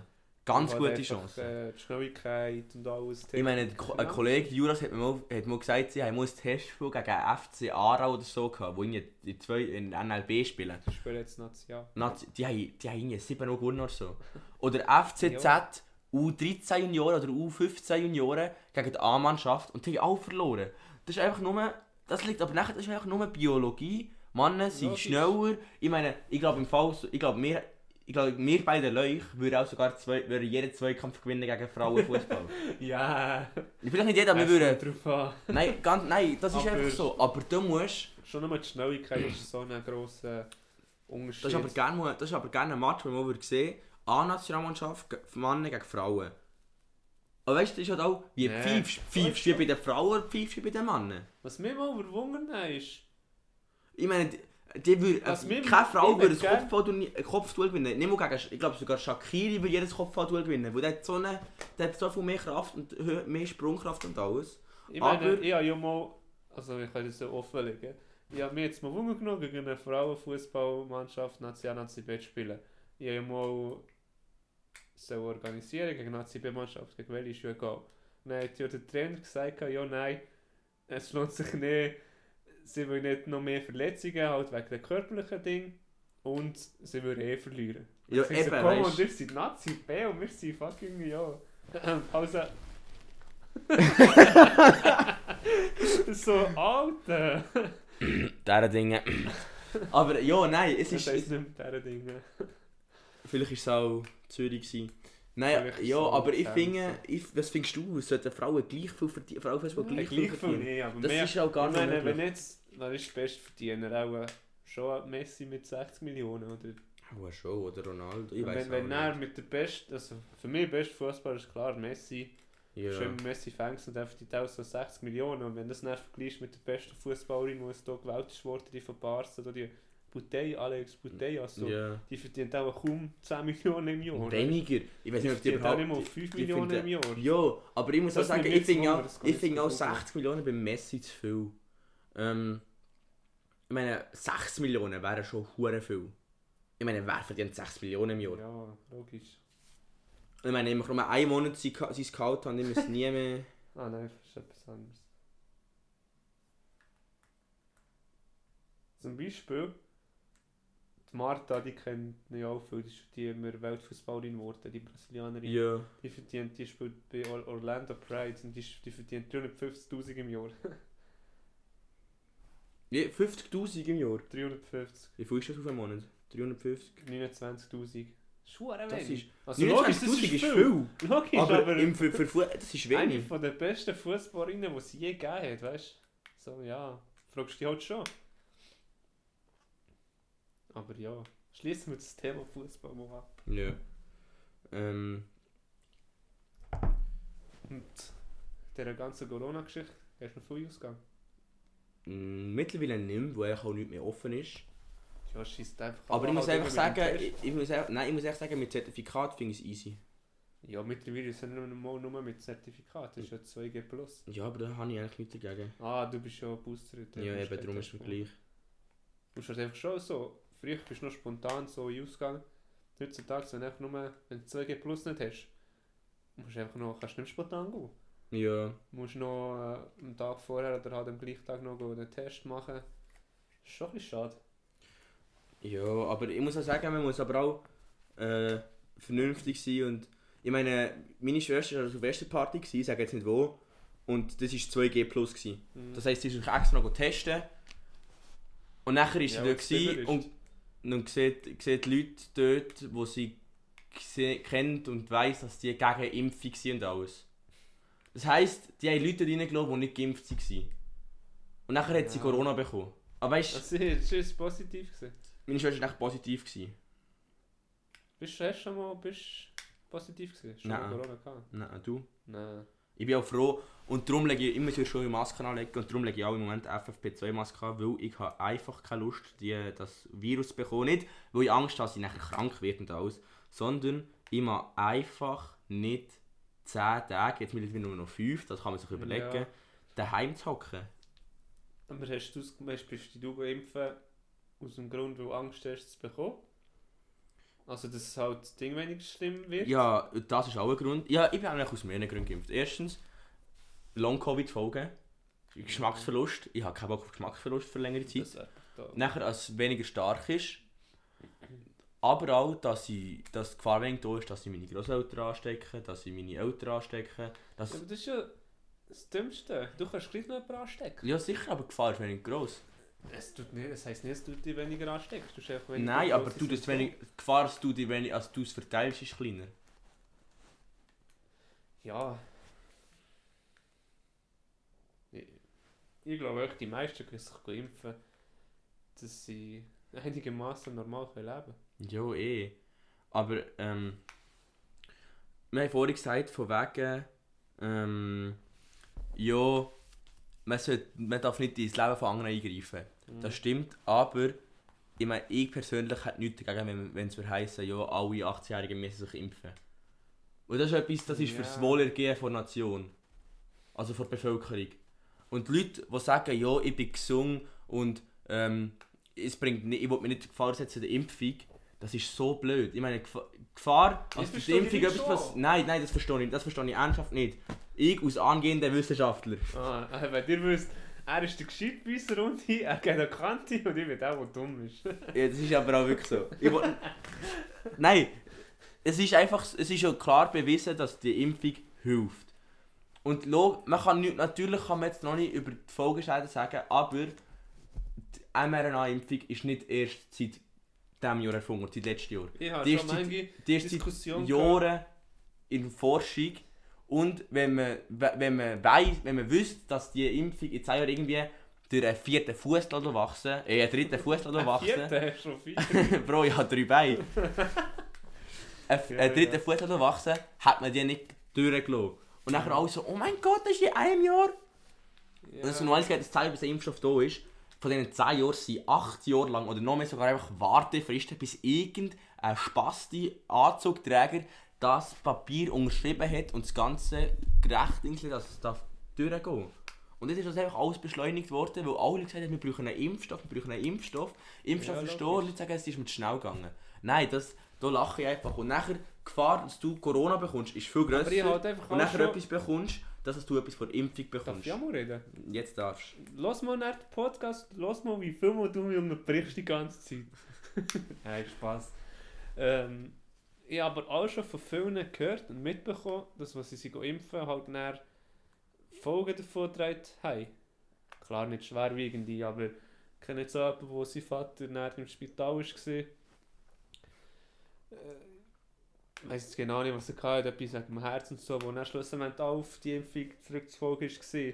[SPEAKER 1] Ganz gute
[SPEAKER 2] einfach,
[SPEAKER 1] Chancen.
[SPEAKER 2] Äh, die Schnelligkeit und alles.
[SPEAKER 1] Ich meine, ein Kollege Juras hat mir mal, hat mal gesagt, sie haben mal ein Testspiel gegen FC Aarau oder so gehabt, wo die zwei in NLB spielen.
[SPEAKER 2] Die spielen jetzt Nazi, ja.
[SPEAKER 1] Nazi, die haben, die haben irgendwie 7 Uhr gewonnen oder so. Oder FCZ, U13 Junioren oder U15 Junioren gegen die A-Mannschaft und die haben auch verloren. Das ist einfach nur, das liegt aber nachher, das ist einfach nur Biologie. Männer sind
[SPEAKER 2] Logisch.
[SPEAKER 1] schneller. Ich meine, ich glaube im Fall, ich glaube wir, ich glaube wir beide Leuch würden auch sogar zwei, würden jeden Zweikampf gewinnen gegen Frauenfußball.
[SPEAKER 2] Ja,
[SPEAKER 1] Vielleicht nicht jeder, wir
[SPEAKER 2] es
[SPEAKER 1] würden...
[SPEAKER 2] drauf an.
[SPEAKER 1] Nein, ganz, nein, das ist
[SPEAKER 2] Aber-
[SPEAKER 1] einfach so. Aber du musst...
[SPEAKER 2] Schon nur die Schnelligkeit ist so ein grosser Unterschied.
[SPEAKER 1] Das ist aber gerne, das ist aber gerne ein Match, den man würde sehen A-Nationalmannschaft, Männer gegen Frauen. Aber weißt du, das ist halt auch, wie
[SPEAKER 2] Nee,
[SPEAKER 1] pfeifst pfeifst du bei den Frauen oder pfeifst du bei den Männern?
[SPEAKER 2] Was mich mal überwunden ist,
[SPEAKER 1] Ich meine, die, die würde,
[SPEAKER 2] Was
[SPEAKER 1] äh,
[SPEAKER 2] mir-
[SPEAKER 1] keine Frau
[SPEAKER 2] ich
[SPEAKER 1] würde
[SPEAKER 2] gern-
[SPEAKER 1] Kopfballduell äh, Kopfduell gewinnen. Nicht mal gegen, ich glaube sogar Shakiri würde jedes Kopfballduell gewinnen, weil der hat so, eine, der hat so viel mehr Kraft und hö- mehr Sprungkraft und alles.
[SPEAKER 2] ich meine,
[SPEAKER 1] Aber-
[SPEAKER 2] ich habe ja mal, also ich kann das so offenlegen, ich habe mir jetzt mal Wunder genommen gegen eine Frauenfußballmannschaft Nazi B spielen. Ich habe ja mal so organisieren gegen eine Nazi B-Mannschaft, gegen welche Schuhe gehen. Und dann hat ja der Trainer gesagt, ja nein, es lohnt sich nicht, sie wollen nicht noch mehr Verletzungen, halt wegen den körperlichen Dingen. Und sie würden eh verlieren.
[SPEAKER 1] Ja,
[SPEAKER 2] Sie so,
[SPEAKER 1] eben,
[SPEAKER 2] komm, und ihr seid Nazi B und wir sind fucking, ja. Pause. so, Alter!
[SPEAKER 1] Diese Dinge. Aber ja, nein, es
[SPEAKER 2] Das
[SPEAKER 1] ist...
[SPEAKER 2] heisst nicht.
[SPEAKER 1] Vielleicht war es auch Zürich. Gewesen. Nein,
[SPEAKER 2] Vielleicht
[SPEAKER 1] ja,
[SPEAKER 2] so
[SPEAKER 1] aber ich finde, ich, was findest du, sollten Frauen gleich viel verdienen? Frauenfußball
[SPEAKER 2] Ja,
[SPEAKER 1] gleich, viel verdienen?
[SPEAKER 2] nicht, aber
[SPEAKER 1] Das
[SPEAKER 2] mehr.
[SPEAKER 1] ist auch gar
[SPEAKER 2] ich
[SPEAKER 1] nicht
[SPEAKER 2] meine, wenn
[SPEAKER 1] möglich.
[SPEAKER 2] jetzt, dann ist der Bestverdiener auch äh, schon Messi mit 60 Millionen, oder?
[SPEAKER 1] Oh, schon, oder Ronaldo, ich weiß
[SPEAKER 2] wenn, wenn
[SPEAKER 1] auch
[SPEAKER 2] er mit der besten, also für mich best Fußballer ist klar Messi,
[SPEAKER 1] nicht. Ja.
[SPEAKER 2] schön Messi-Fans und der verdient auch so 60 Millionen und wenn das dann vergleichst mit der besten Fußballerin, die es hier gewählt ist worden, die von Barca, oder die Bouteille, Alex Bouteille, also,
[SPEAKER 1] ja.
[SPEAKER 2] die verdient auch kaum 10 Millionen im Jahr.
[SPEAKER 1] Weniger. Ich weiß nicht, ob die
[SPEAKER 2] Die verdient auch
[SPEAKER 1] überhaupt...
[SPEAKER 2] nicht mal 5
[SPEAKER 1] die
[SPEAKER 2] Millionen
[SPEAKER 1] finden-
[SPEAKER 2] im Jahr.
[SPEAKER 1] Ja, aber ich muss auch sagen, ich finde auch, ich
[SPEAKER 2] ich
[SPEAKER 1] finde auch
[SPEAKER 2] so gucken.
[SPEAKER 1] 60 Millionen bei Messi zu viel. Ähm, ich meine, 6 Millionen wären schon hure viel. Ich meine, wer verdient 6 Millionen im Jahr?
[SPEAKER 2] Ja, logisch.
[SPEAKER 1] Ich meine, ich nur einen Monat sein Scout haben, ich muss nie mehr...
[SPEAKER 2] Ah nein, das ist etwas anderes. Zum Beispiel, die Marta, die kennt mich auch viel, die ist die immer Weltfußballerin geworden, die Brasilianerin.
[SPEAKER 1] Ja.
[SPEAKER 2] Die verdient, die spielt bei Or- Orlando Pride und die, die verdient 350'000 im Jahr.
[SPEAKER 1] Wie? 50'000 im Jahr?
[SPEAKER 2] 350,
[SPEAKER 1] Wie viel ist das auf einen Monat? 350?
[SPEAKER 2] 29'000. Schwere
[SPEAKER 1] Das
[SPEAKER 2] wenig.
[SPEAKER 1] ist...
[SPEAKER 2] Also logisch, das
[SPEAKER 1] 29'000
[SPEAKER 2] ist viel.
[SPEAKER 1] viel.
[SPEAKER 2] Logisch,
[SPEAKER 1] Aber,
[SPEAKER 2] aber,
[SPEAKER 1] im, für, für, Fu- das ist
[SPEAKER 2] eine
[SPEAKER 1] wenig.
[SPEAKER 2] von der besten Fußballerinnen, die es je gegeben hat, weißt du? So, ja, fragst du dich halt schon. Aber ja, schließen wir das Thema Fußball mal ab.
[SPEAKER 1] Ja. Ähm...
[SPEAKER 2] Und dieser ganzen Corona-Geschichte, hast du noch viel ausgegangen?
[SPEAKER 1] m, Mittlerweile nicht mehr, weil auch nichts mehr offen ist.
[SPEAKER 2] Ja, schießt einfach
[SPEAKER 1] Aber ich
[SPEAKER 2] alle
[SPEAKER 1] muss
[SPEAKER 2] halt
[SPEAKER 1] einfach sagen, ich, ich muss einfach, nein, ich muss echt sagen, mit Zertifikat finde ich es easy.
[SPEAKER 2] Ja, mittlerweile sind wir nur, nur mit Zertifikat, das ist ja 2G+. Plus.
[SPEAKER 1] Ja, aber da habe ich eigentlich nichts dagegen.
[SPEAKER 2] Ah, du bist ja Booster.
[SPEAKER 1] Ja, eben, darum ist es gleich.
[SPEAKER 2] Du musst halt einfach schon so früher bist du noch spontan so in Ausgang. Heutzutage, wenn du einfach nur, wenn du 2G Plus nicht hast, musst du einfach noch, kannst du nicht spontan gehen.
[SPEAKER 1] Ja.
[SPEAKER 2] Du musst noch äh, am Tag vorher oder halt am gleichen Tag noch einen Test machen. Das ist schon ein bisschen schade.
[SPEAKER 1] Ja, aber ich muss auch sagen, man muss aber auch äh, vernünftig sein und ich meine, meine Schwester war auf der Party, gewesen, ich sage jetzt nicht wo, und das war 2G plus.
[SPEAKER 2] Mhm.
[SPEAKER 1] Das heisst, sie ist extra noch testen und nachher ist
[SPEAKER 2] Ja,
[SPEAKER 1] sie dort und, und sieht, sieht Leute dort, die sie kennt und weiss, dass die gegen Impfung sind und alles. Das heisst, die haben Leute reingelassen, die nicht geimpft waren. Und nachher hat sie
[SPEAKER 2] Ja.
[SPEAKER 1] Corona bekommen. Aber weißt du,
[SPEAKER 2] Also, das war positiv. Gewesen.
[SPEAKER 1] meine Schwester war echt positiv. Gewesen.
[SPEAKER 2] Bist du schon mal bist positiv gewesen?
[SPEAKER 1] Nein.
[SPEAKER 2] Schon mal Corona gehabt?
[SPEAKER 1] Nein, du?
[SPEAKER 2] Nein.
[SPEAKER 1] Ich bin auch froh und darum lege ich immer schon Masken anlegen und darum lege ich auch im Moment FFP2-Maske an, weil ich habe einfach keine Lust, die, das Virus zu bekommen. Nicht, weil ich Angst habe, dass ich nachher krank werde und alles, sondern ich mag einfach nicht 10 Tage, jetzt mittlerweile nur noch 5, das kann man sich überlegen,
[SPEAKER 2] Ja.
[SPEAKER 1] daheim zu hocken.
[SPEAKER 2] Aber hast du ausgemacht, bist du geimpft aus dem Grund, weil du Angst hast, es zu bekommen? Also, dass halt das Ding weniger schlimm wird?
[SPEAKER 1] Ja, das ist auch ein Grund. Ja, ich bin eigentlich aus mehreren Gründen geimpft. Erstens, Long-Covid-Folgen, Geschmacksverlust. Ich habe keinen Bock auf Geschmacksverlust für längere Zeit.
[SPEAKER 2] Das
[SPEAKER 1] nachher als es weniger stark ist. Aber auch, dass, ich, dass die Gefahr weniger da ist, dass ich meine Großeltern anstecke, dass ich meine Eltern anstecke. Dass,
[SPEAKER 2] Aber das ist ja das Dümmste. Du kannst gleich noch jemanden anstecken.
[SPEAKER 1] ja, sicher, aber die Gefahr ist weniger groß.
[SPEAKER 2] Es tut nicht, das heisst nicht, dass du dich weniger ansteckst. Du einfach weniger
[SPEAKER 1] Nein, aber du, das wenig, die Gefahr, dass du, die wenig, als du es verteilst, ist kleiner.
[SPEAKER 2] Ja. Ich, ich glaube auch, die meisten können sich impfen, dass sie einigermaßen normal können leben
[SPEAKER 1] Ja, eh. Aber, ähm, wir haben vorhin gesagt, von wegen, ähm, ja, man, sollte, man darf nicht ins Leben von anderen eingreifen.
[SPEAKER 2] Können.
[SPEAKER 1] Das stimmt, aber ich meine, ich persönlich hätte nichts dagegen, wenn- wenn es heißen, ja, alle 18-Jährigen müssen sich impfen. Und das ist etwas, das ist
[SPEAKER 2] Ja.
[SPEAKER 1] fürs Wohlergehen der Nation. Also der Bevölkerung. Und die Leute, die sagen, ja, ich bin gesund und ähm, es bringt nicht, ich will mir nicht die Gefahr setzen der Impfung, das ist so blöd. Ich meine, Gefahr,
[SPEAKER 2] Das
[SPEAKER 1] also die Impfung etwas, was... Nein, nein, das verstehe ich, das verstehe ich ernsthaft nicht. Ich als angehender Wissenschaftler.
[SPEAKER 2] Ah, wenn ihr wisst, er ist der Gescheit bei uns Runde, er geht an Kante und ich bin der, der dumm ist.
[SPEAKER 1] Ja, das ist aber auch wirklich so. Ich. Nein, es ist einfach, es ist ja klar bewiesen, dass die Impfung hilft. Und man kann nicht, natürlich kann man jetzt noch nicht über die Folgeschäden sagen, aber die mRNA-Impfung ist nicht erst seit diesem Jahr erfunden, seit letztem Jahr.
[SPEAKER 2] Ich habe
[SPEAKER 1] Die
[SPEAKER 2] schon
[SPEAKER 1] ist seit- Die ist seit
[SPEAKER 2] Diskussion
[SPEAKER 1] Jahren in Forschung und wenn man, we- wenn man weiss, wenn man wüsste, dass die Impfung in 10 Jahren irgendwie durch einen vierten Fuß wachsen, äh, einen dritten Fuß wachsen,
[SPEAKER 2] Vierter schon viel.
[SPEAKER 1] Bro, ich habe drei Beine. Ein
[SPEAKER 2] Ja,
[SPEAKER 1] ein dritter
[SPEAKER 2] ja.
[SPEAKER 1] Fuß wachsen, hat man die nicht durchgelassen. Und nachher alle so, oh mein Gott, das ist in einem Jahr.
[SPEAKER 2] Ja.
[SPEAKER 1] Und das normales geht, das Zeit, bis der Impfstoff da ist, von diesen 10 Jahren sind 8 Jahre lang oder noch mehr sogar einfach Wartefristen, bis irgendein Spasti Anzugträger das Papier unterschrieben hat und das ganze gerecht, dass es darf durchgehen Und jetzt ist das einfach alles beschleunigt worden, weil alle gesagt haben, wir brauchen einen Impfstoff, wir brauchen einen Impfstoff. Impfstoff
[SPEAKER 2] Ja,
[SPEAKER 1] ist da,
[SPEAKER 2] logisch.
[SPEAKER 1] und Leute sagen, es ist mir zu schnell gegangen. Nein, das, da lache ich einfach. Und nachher, die Gefahr, dass du Corona bekommst, ist viel grösser.
[SPEAKER 2] Halt
[SPEAKER 1] und nachher
[SPEAKER 2] schon-
[SPEAKER 1] etwas bekommst, dass du etwas von Impfung
[SPEAKER 2] Darf
[SPEAKER 1] bekommst.
[SPEAKER 2] ich auch mal reden?
[SPEAKER 1] Jetzt darfst du.
[SPEAKER 2] Lass mal nach dem Podcast, lass mal, wie viel mal du mir unterbrichst die ganze Zeit. Nein, Spaß. Ähm, ich habe aber auch schon von vielen gehört und mitbekommen, dass, was sie sich impfen, halt dann Folgen davon getragen haben. Klar nicht schwerwiegende, aber ich kenne jetzt jemanden, wo sein Vater dann im Spital war. Äh, ich weiß jetzt genau nicht, was er hatte, etwas wegen dem Herz und so, wo er schlussendlich auf die Impfung zurückzufolgen war.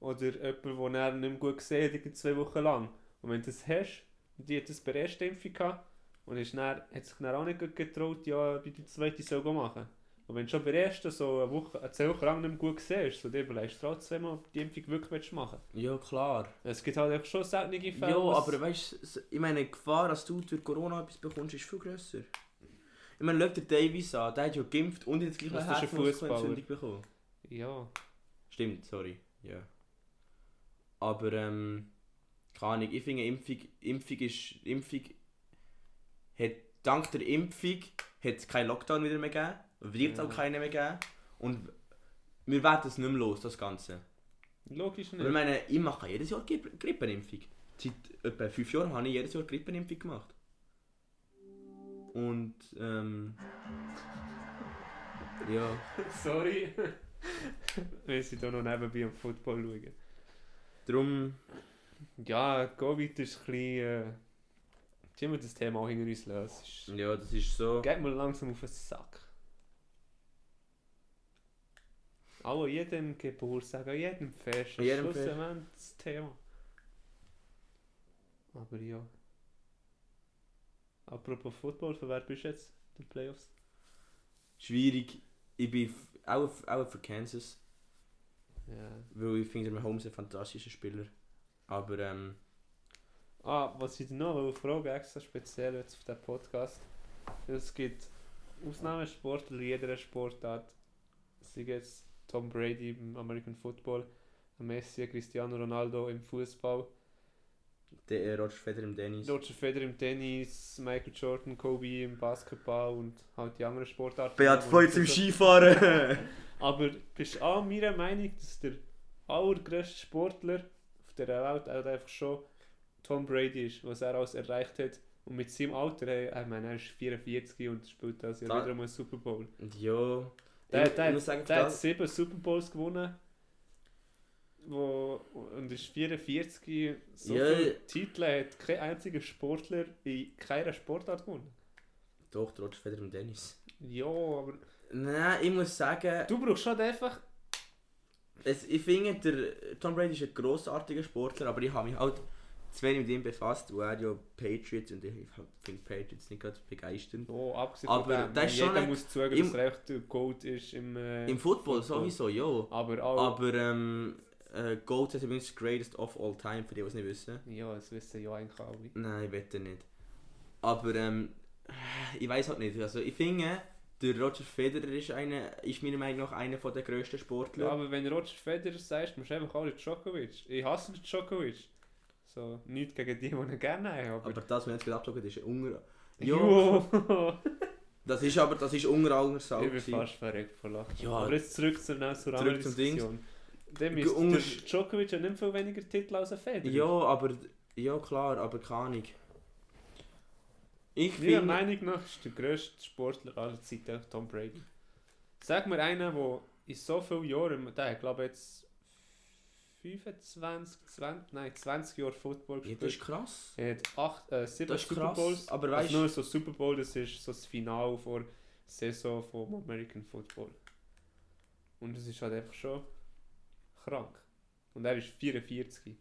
[SPEAKER 2] Oder jemand, der dann nicht mehr gut gesehen hat, zwei Wochen lang. Und wenn du das hast, und die hat das bei der ersten Impfung gehabt, und ist dann, hat sich dann auch nicht getraut, ja, bei der zweiten soll go machen. Und wenn du schon bei der ersten so eine Woche, eine zwei Wochen lang nicht mehr gut gesehen hast, so dir überlegst du trotzdem, ob die Impfung wirklich willst machen
[SPEAKER 1] Ja, klar.
[SPEAKER 2] Es gibt halt schon seltene Fälle.
[SPEAKER 1] Ja, aber weißt du, ich meine, die Gefahr, dass du durch Corona etwas bekommst, ist viel grösser. Ich meine, schau dir Davies an, der hat ja geimpft und hat gleich eine Herzmuskelentzündung bekommen.
[SPEAKER 2] Ja.
[SPEAKER 1] Stimmt, sorry. Ja. Aber, ähm, keine Ahnung, ich finde Impfung, Impfung ist, Impfung hat dank der Impfung hat es keinen Lockdown wieder mehr gegeben, wird es
[SPEAKER 2] Ja.
[SPEAKER 1] auch keinen mehr geben. Und wir werden es nicht mehr los, das Ganze.
[SPEAKER 2] Logisch
[SPEAKER 1] Und ich
[SPEAKER 2] nicht.
[SPEAKER 1] meine, ich mache jedes Jahr Gri- Grippenimpfung. Seit etwa fünf Jahren habe ich jedes Jahr Grippenimpfung gemacht. Und, ähm... Ja,
[SPEAKER 2] Sorry. Wir sind hier noch nebenbei am Football schauen.
[SPEAKER 1] darum...
[SPEAKER 2] Ja, Covid ist ein bisschen... Äh, Jetzt wir das Thema auch hinter uns lösen. Ist-
[SPEAKER 1] Ja, das ist so...
[SPEAKER 2] Geht mir langsam auf den Sack. Auch an jedem Geburtstag, an jedem Fest,
[SPEAKER 1] An jedem
[SPEAKER 2] ist
[SPEAKER 1] Fest.
[SPEAKER 2] das Thema. Aber ja. Apropos Football, für wer bist du jetzt in den Playoffs?
[SPEAKER 1] Schwierig. Ich bin auch, auch für Kansas.
[SPEAKER 2] Ja.
[SPEAKER 1] Weil ich finde, Mahomes ein fantastischer Spieler. Aber, ähm...
[SPEAKER 2] Ah, was ich noch will fragen extra speziell jetzt auf diesem Podcast. Es gibt Ausnahmesportler jeder Sportart. Sei jetzt Tom Brady im American Football, Messi, Cristiano Ronaldo im Fußball,
[SPEAKER 1] Der äh, Roger Federer im Tennis.
[SPEAKER 2] Roger Federer im Tennis, Michael Jordan, Kobe im Basketball und halt die anderen Sportarten.
[SPEAKER 1] Beat im
[SPEAKER 2] nicht so-
[SPEAKER 1] Skifahren!
[SPEAKER 2] Aber bist du auch meiner Meinung, dass der allergrößte Sportler auf der Welt halt einfach schon Tom Brady ist, was er alles erreicht hat. Und mit seinem Alter, hey, ich meine, er ist 44 und spielt das Jahr
[SPEAKER 1] Da-
[SPEAKER 2] wieder mal einen Super Bowl.
[SPEAKER 1] ja...
[SPEAKER 2] Der,
[SPEAKER 1] ich,
[SPEAKER 2] der,
[SPEAKER 1] ich sagen,
[SPEAKER 2] der hat sieben Super Bowls gewonnen. Wo, und ist 44. So
[SPEAKER 1] Ja.
[SPEAKER 2] viele Titel hat kein einziger Sportler in keiner Sportart gewonnen.
[SPEAKER 1] Doch, der Roger Federer im Tennis.
[SPEAKER 2] Ja, aber
[SPEAKER 1] Nein, ich muss sagen...
[SPEAKER 2] du brauchst schon einfach.
[SPEAKER 1] Es, ich finde, der Tom Brady ist ein grossartiger Sportler, aber ich habe mich halt zu wenig mit ihm befasst, weil er ja Patriots und ich finde Patriots nicht gerade begeisternd.
[SPEAKER 2] Oh, abgesehen
[SPEAKER 1] Aber
[SPEAKER 2] von dem,
[SPEAKER 1] das ist
[SPEAKER 2] jeder
[SPEAKER 1] schon
[SPEAKER 2] muss zugeben, dass er echt Goat ist im, äh,
[SPEAKER 1] Im Football,
[SPEAKER 2] Football.
[SPEAKER 1] sowieso, ja.
[SPEAKER 2] Aber auch.
[SPEAKER 1] Aber ähm, äh, Goat ist übrigens greatest of all time, für die, die es nicht wissen.
[SPEAKER 2] ja, das wissen ja eigentlich alle.
[SPEAKER 1] Nein, ich wette nicht. Aber ähm, ich weiß halt nicht. Also ich finde, der Roger Federer ist, eine, ist meiner Meinung nach einer der grössten Sportler.
[SPEAKER 2] Ja, aber wenn Roger Federer sagst, musst du einfach alle Djokovic. Ich hasse den Djokovic. So, nichts gegen die, die ihn gerne haben. Aber.
[SPEAKER 1] aber das, was jetzt gerade abgezogen ist, unter...
[SPEAKER 2] Jo!
[SPEAKER 1] das ist aber das ist unter aller Sau.
[SPEAKER 2] ich bin fast verreckt vor Lachen.
[SPEAKER 1] Ja.
[SPEAKER 2] Aber jetzt zurück zur, zur
[SPEAKER 1] zum
[SPEAKER 2] Diskussion. Dem ist
[SPEAKER 1] unter-
[SPEAKER 2] Djokovic hat nicht viel weniger Titel als ein Federer.
[SPEAKER 1] Ja, aber... Ja klar, aber keine Ahnung. Ich
[SPEAKER 2] Meiner. Meinung nach ist der grösste Sportler aller Zeiten Tom Brady. Sag mir einen, der in so vielen Jahren, der hat glaube jetzt 25, 20, nein 20 Jahre Football
[SPEAKER 1] Ja,
[SPEAKER 2] gespielt.
[SPEAKER 1] das ist krass.
[SPEAKER 2] er hat acht, äh, sieben
[SPEAKER 1] Das ist
[SPEAKER 2] Super
[SPEAKER 1] krass,
[SPEAKER 2] Bowls.
[SPEAKER 1] aber
[SPEAKER 2] Also
[SPEAKER 1] weißt
[SPEAKER 2] nur so Super Bowl, das ist so das Finale vor Saison vom American Football. Und das ist halt einfach schon krank. Und er ist 44.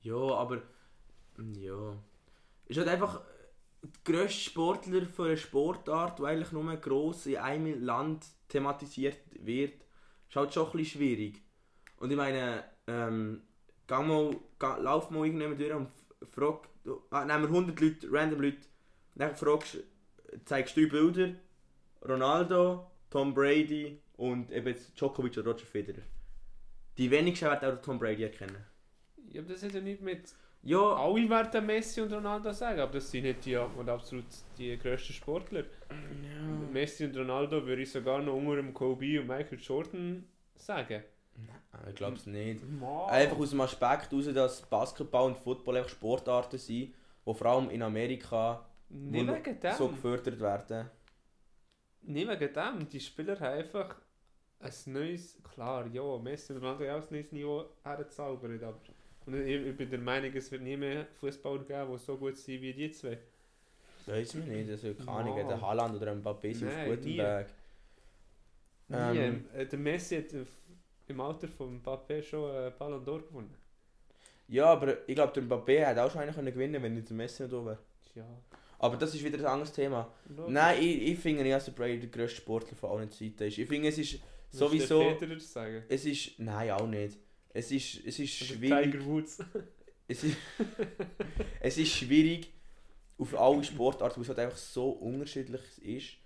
[SPEAKER 1] Ja, aber. Ja. Ist halt einfach der grösste Sportler für eine Sportart, die eigentlich nur gross in einem Land thematisiert wird, ist halt schon ein schwierig. Und ich meine, ähm, geh mal, geh, lauf mal irgendjemand durch und frag, ah, nehmen wir 100 Leute, random Leute, dann fragst, zeigst du Bilder, Ronaldo, Tom Brady und eben Djokovic oder Roger Federer. Die wenigsten werden auch Tom Brady erkennen.
[SPEAKER 2] Ja, aber das hat ja nicht mit.
[SPEAKER 1] Ja,
[SPEAKER 2] Alle werden Messi und Ronaldo sagen, aber das sind nicht die, die absolut die grössten Sportler. Messi und Ronaldo würde ich sogar noch unter dem Kobe und Michael Jordan sagen.
[SPEAKER 1] Ich glaube es nicht.
[SPEAKER 2] Mann.
[SPEAKER 1] Einfach aus dem Aspekt heraus, dass Basketball und Football einfach Sportarten sind, die vor allem in Amerika
[SPEAKER 2] Nicht
[SPEAKER 1] wo
[SPEAKER 2] wegen dem.
[SPEAKER 1] so gefördert werden.
[SPEAKER 2] Nicht wegen dem. Die Spieler haben einfach ein neues, klar, ja, Messi und Ronaldo haben auch ein neues Niveau hergezaubert, aber und ich, ich bin der Meinung, es wird nie mehr Fußballer geben, die so gut sind wie die zwei.
[SPEAKER 1] Weiß man nicht, also keine Ahnung, der Haaland oder ein Mbappé sind auf gutem
[SPEAKER 2] nie.
[SPEAKER 1] Weg.
[SPEAKER 2] Nie.
[SPEAKER 1] Ähm.
[SPEAKER 2] Äh, der Messi hat äh, im Alter von Mbappé schon einen Ballon d'Or gewonnen.
[SPEAKER 1] Ja, aber ich glaube, der Mbappé hätte auch schon einen können gewinnen wenn nicht der Messi nicht da wäre.
[SPEAKER 2] Ja.
[SPEAKER 1] Aber das ist wieder ein anderes Thema.
[SPEAKER 2] logisch.
[SPEAKER 1] Nein, ich, ich finde nicht, dass der Brady der grösste Sportler von allen Zeiten ist. Ich finde, es ist sowieso...
[SPEAKER 2] den Federer sagen?
[SPEAKER 1] Es ist... Nein, auch nicht. Es ist, es ist
[SPEAKER 2] Oder
[SPEAKER 1] schwierig...
[SPEAKER 2] Tiger Woods.
[SPEAKER 1] Es ist, es ist schwierig auf alle Sportarten, weil es halt einfach so unterschiedlich ist.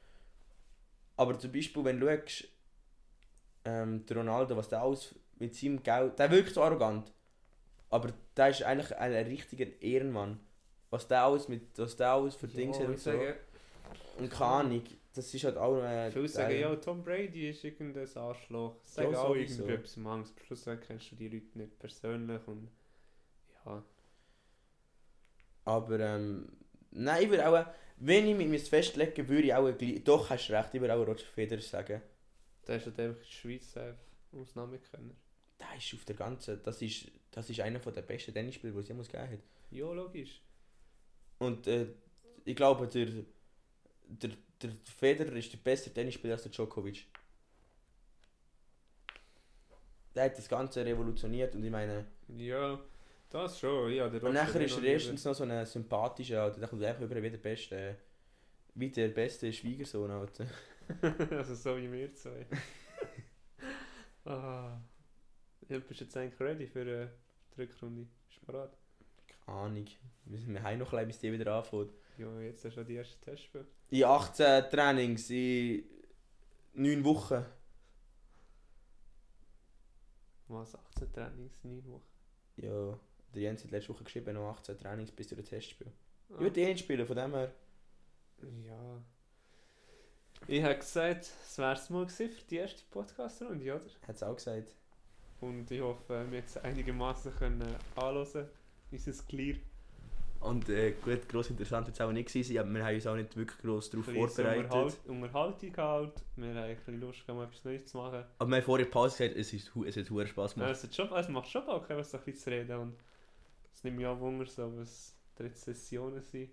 [SPEAKER 1] Aber zum Beispiel, wenn du schaust, ähm, Ronaldo, was der alles mit seinem Geld. Der wirkt so arrogant. Aber der ist eigentlich ein richtiger Ehrenmann. was der alles, mit, was der alles für Dinge
[SPEAKER 2] Ja,
[SPEAKER 1] hat
[SPEAKER 2] ich
[SPEAKER 1] und so. Und keine Ahnung, das ist halt auch... Äh,
[SPEAKER 2] Viele sagen,
[SPEAKER 1] der-
[SPEAKER 2] ja, Tom Brady ist irgendein Arschloch. Sagen
[SPEAKER 1] Ja,
[SPEAKER 2] auch irgendetwas im Angst. Am Schluss kennst du die Leute nicht persönlich und ja.
[SPEAKER 1] Aber ähm, nein, ich würde auch, wenn ich mich festlegen würde ich auch, doch hast du recht, ich würde auch Roger Federer sagen.
[SPEAKER 2] Da ist halt einfach die Schweiz einfach Ausnahmekenner.
[SPEAKER 1] Der ist auf der ganzen, das ist, das ist einer der besten Tennisspieler, die es jemals gegeben hat.
[SPEAKER 2] Ja, logisch.
[SPEAKER 1] Und äh, ich glaube, der, der, der Federer ist der bessere Tennisspieler als der Djokovic. Der hat das Ganze revolutioniert und ich meine,
[SPEAKER 2] Ja, das schon. Ja, der
[SPEAKER 1] und nachher ist er erstens noch so ein sympathischer, Alter, der kommt einfach über wie der beste, wie der beste Schwiegersohn, Alter.
[SPEAKER 2] also so wie wir zwei. ah. Ja, bist jetzt eigentlich ready für äh, die Rückrunde? Bist du bereit?
[SPEAKER 1] Ahnung, wir, wir haben noch ein bisschen, bis die wieder anfängt.
[SPEAKER 2] Ja, jetzt hast du schon die ersten Testspiele.
[SPEAKER 1] In 18 Trainings, in 9 Wochen.
[SPEAKER 2] Was? 18 Trainings, 9 Wochen.
[SPEAKER 1] Ja, der Jens hat letzte Woche geschrieben, noch 18 Trainings bis zu den Testspiel.
[SPEAKER 2] Ah.
[SPEAKER 1] Ich würde eh nicht spielen, von dem her.
[SPEAKER 2] Ja. Ich habe gesagt, es wäre es mal gewesen für die erste Podcast-Runde, oder?
[SPEAKER 1] Hat es auch gesagt.
[SPEAKER 2] Und ich hoffe, wir jetzt einigermaßen können anhören. Unser Clear.
[SPEAKER 1] Und äh, gut, gross interessant es auch nicht gewesen, aber wir haben uns auch nicht wirklich gross darauf vorbereitet.
[SPEAKER 2] Unterhalt, Unterhaltung halt. Wir haben ein bisschen Lust, gehabt, etwas Neues zu machen.
[SPEAKER 1] Aber wir haben vor der Pause gesagt, es, ist, es hat hure Spass
[SPEAKER 2] Ja,
[SPEAKER 1] gemacht.
[SPEAKER 2] es, hat schon, es macht schon Bock, einfach so ein bisschen zu reden. Und es nimmt mich auch Wunder, so, was die Rezessionen sind.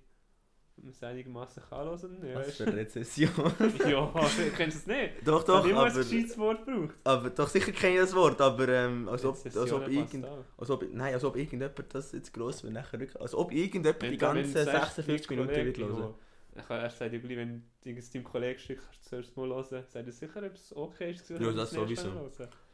[SPEAKER 2] Und man es einigermaßen kann hören. Ja,
[SPEAKER 1] Was für eine Rezession.
[SPEAKER 2] ja, kennst du es nicht?
[SPEAKER 1] doch,
[SPEAKER 2] Ich
[SPEAKER 1] doch,
[SPEAKER 2] habe immer ein gescheites Wort gebraucht.
[SPEAKER 1] aber doch sicher kenne ich das Wort, aber ähm, als, ob, als, ob irgend, als ob, nein, als ob irgendjemand das jetzt gross will nachher rück, als ob irgendjemand
[SPEAKER 2] Wenn
[SPEAKER 1] die
[SPEAKER 2] wenn
[SPEAKER 1] ganzen
[SPEAKER 2] du sagst,
[SPEAKER 1] 56
[SPEAKER 2] dein
[SPEAKER 1] Minuten wird hören.
[SPEAKER 2] Ich kann erst sagen, wenn du irgendein deinem Kollegen schickst, kannst du zuerst mal hören. Sagt er sicher, ob es okay ist.
[SPEAKER 1] Ja,
[SPEAKER 2] wenn
[SPEAKER 1] das sowieso.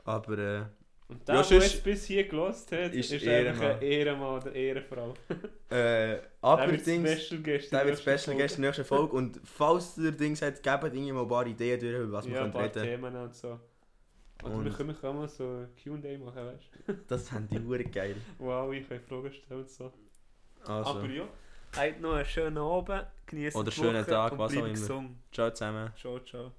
[SPEAKER 1] Aber äh,
[SPEAKER 2] Und der,
[SPEAKER 1] Ja,
[SPEAKER 2] der jetzt bis hier gelost hat,
[SPEAKER 1] ist
[SPEAKER 2] ist,
[SPEAKER 1] Ehrenmann.
[SPEAKER 2] ein Ehrenmann oder Ehrenfrau.
[SPEAKER 1] äh,
[SPEAKER 2] Der
[SPEAKER 1] allerdings...
[SPEAKER 2] wird Special Guest.
[SPEAKER 1] Der wird
[SPEAKER 2] der
[SPEAKER 1] Special Guest in der nächsten Folge. Und falls ihr Dings habt, gebt irgendwie mal ein paar Ideen durch, über was
[SPEAKER 2] ja,
[SPEAKER 1] wir
[SPEAKER 2] ein
[SPEAKER 1] können reden
[SPEAKER 2] Themen und so. Oder
[SPEAKER 1] Und-
[SPEAKER 2] wir können auch mal so Q&A machen, weißt
[SPEAKER 1] Das haben die Uhr geil.
[SPEAKER 2] du? Wow, ich kann Fragen stellen und so.
[SPEAKER 1] Also,
[SPEAKER 2] Aber ja, habt noch einen schönen Abend, genießt
[SPEAKER 1] Oder schönen Tag, was auch immer.
[SPEAKER 2] gesund.
[SPEAKER 1] ciao zusammen.
[SPEAKER 2] Ciao, ciao.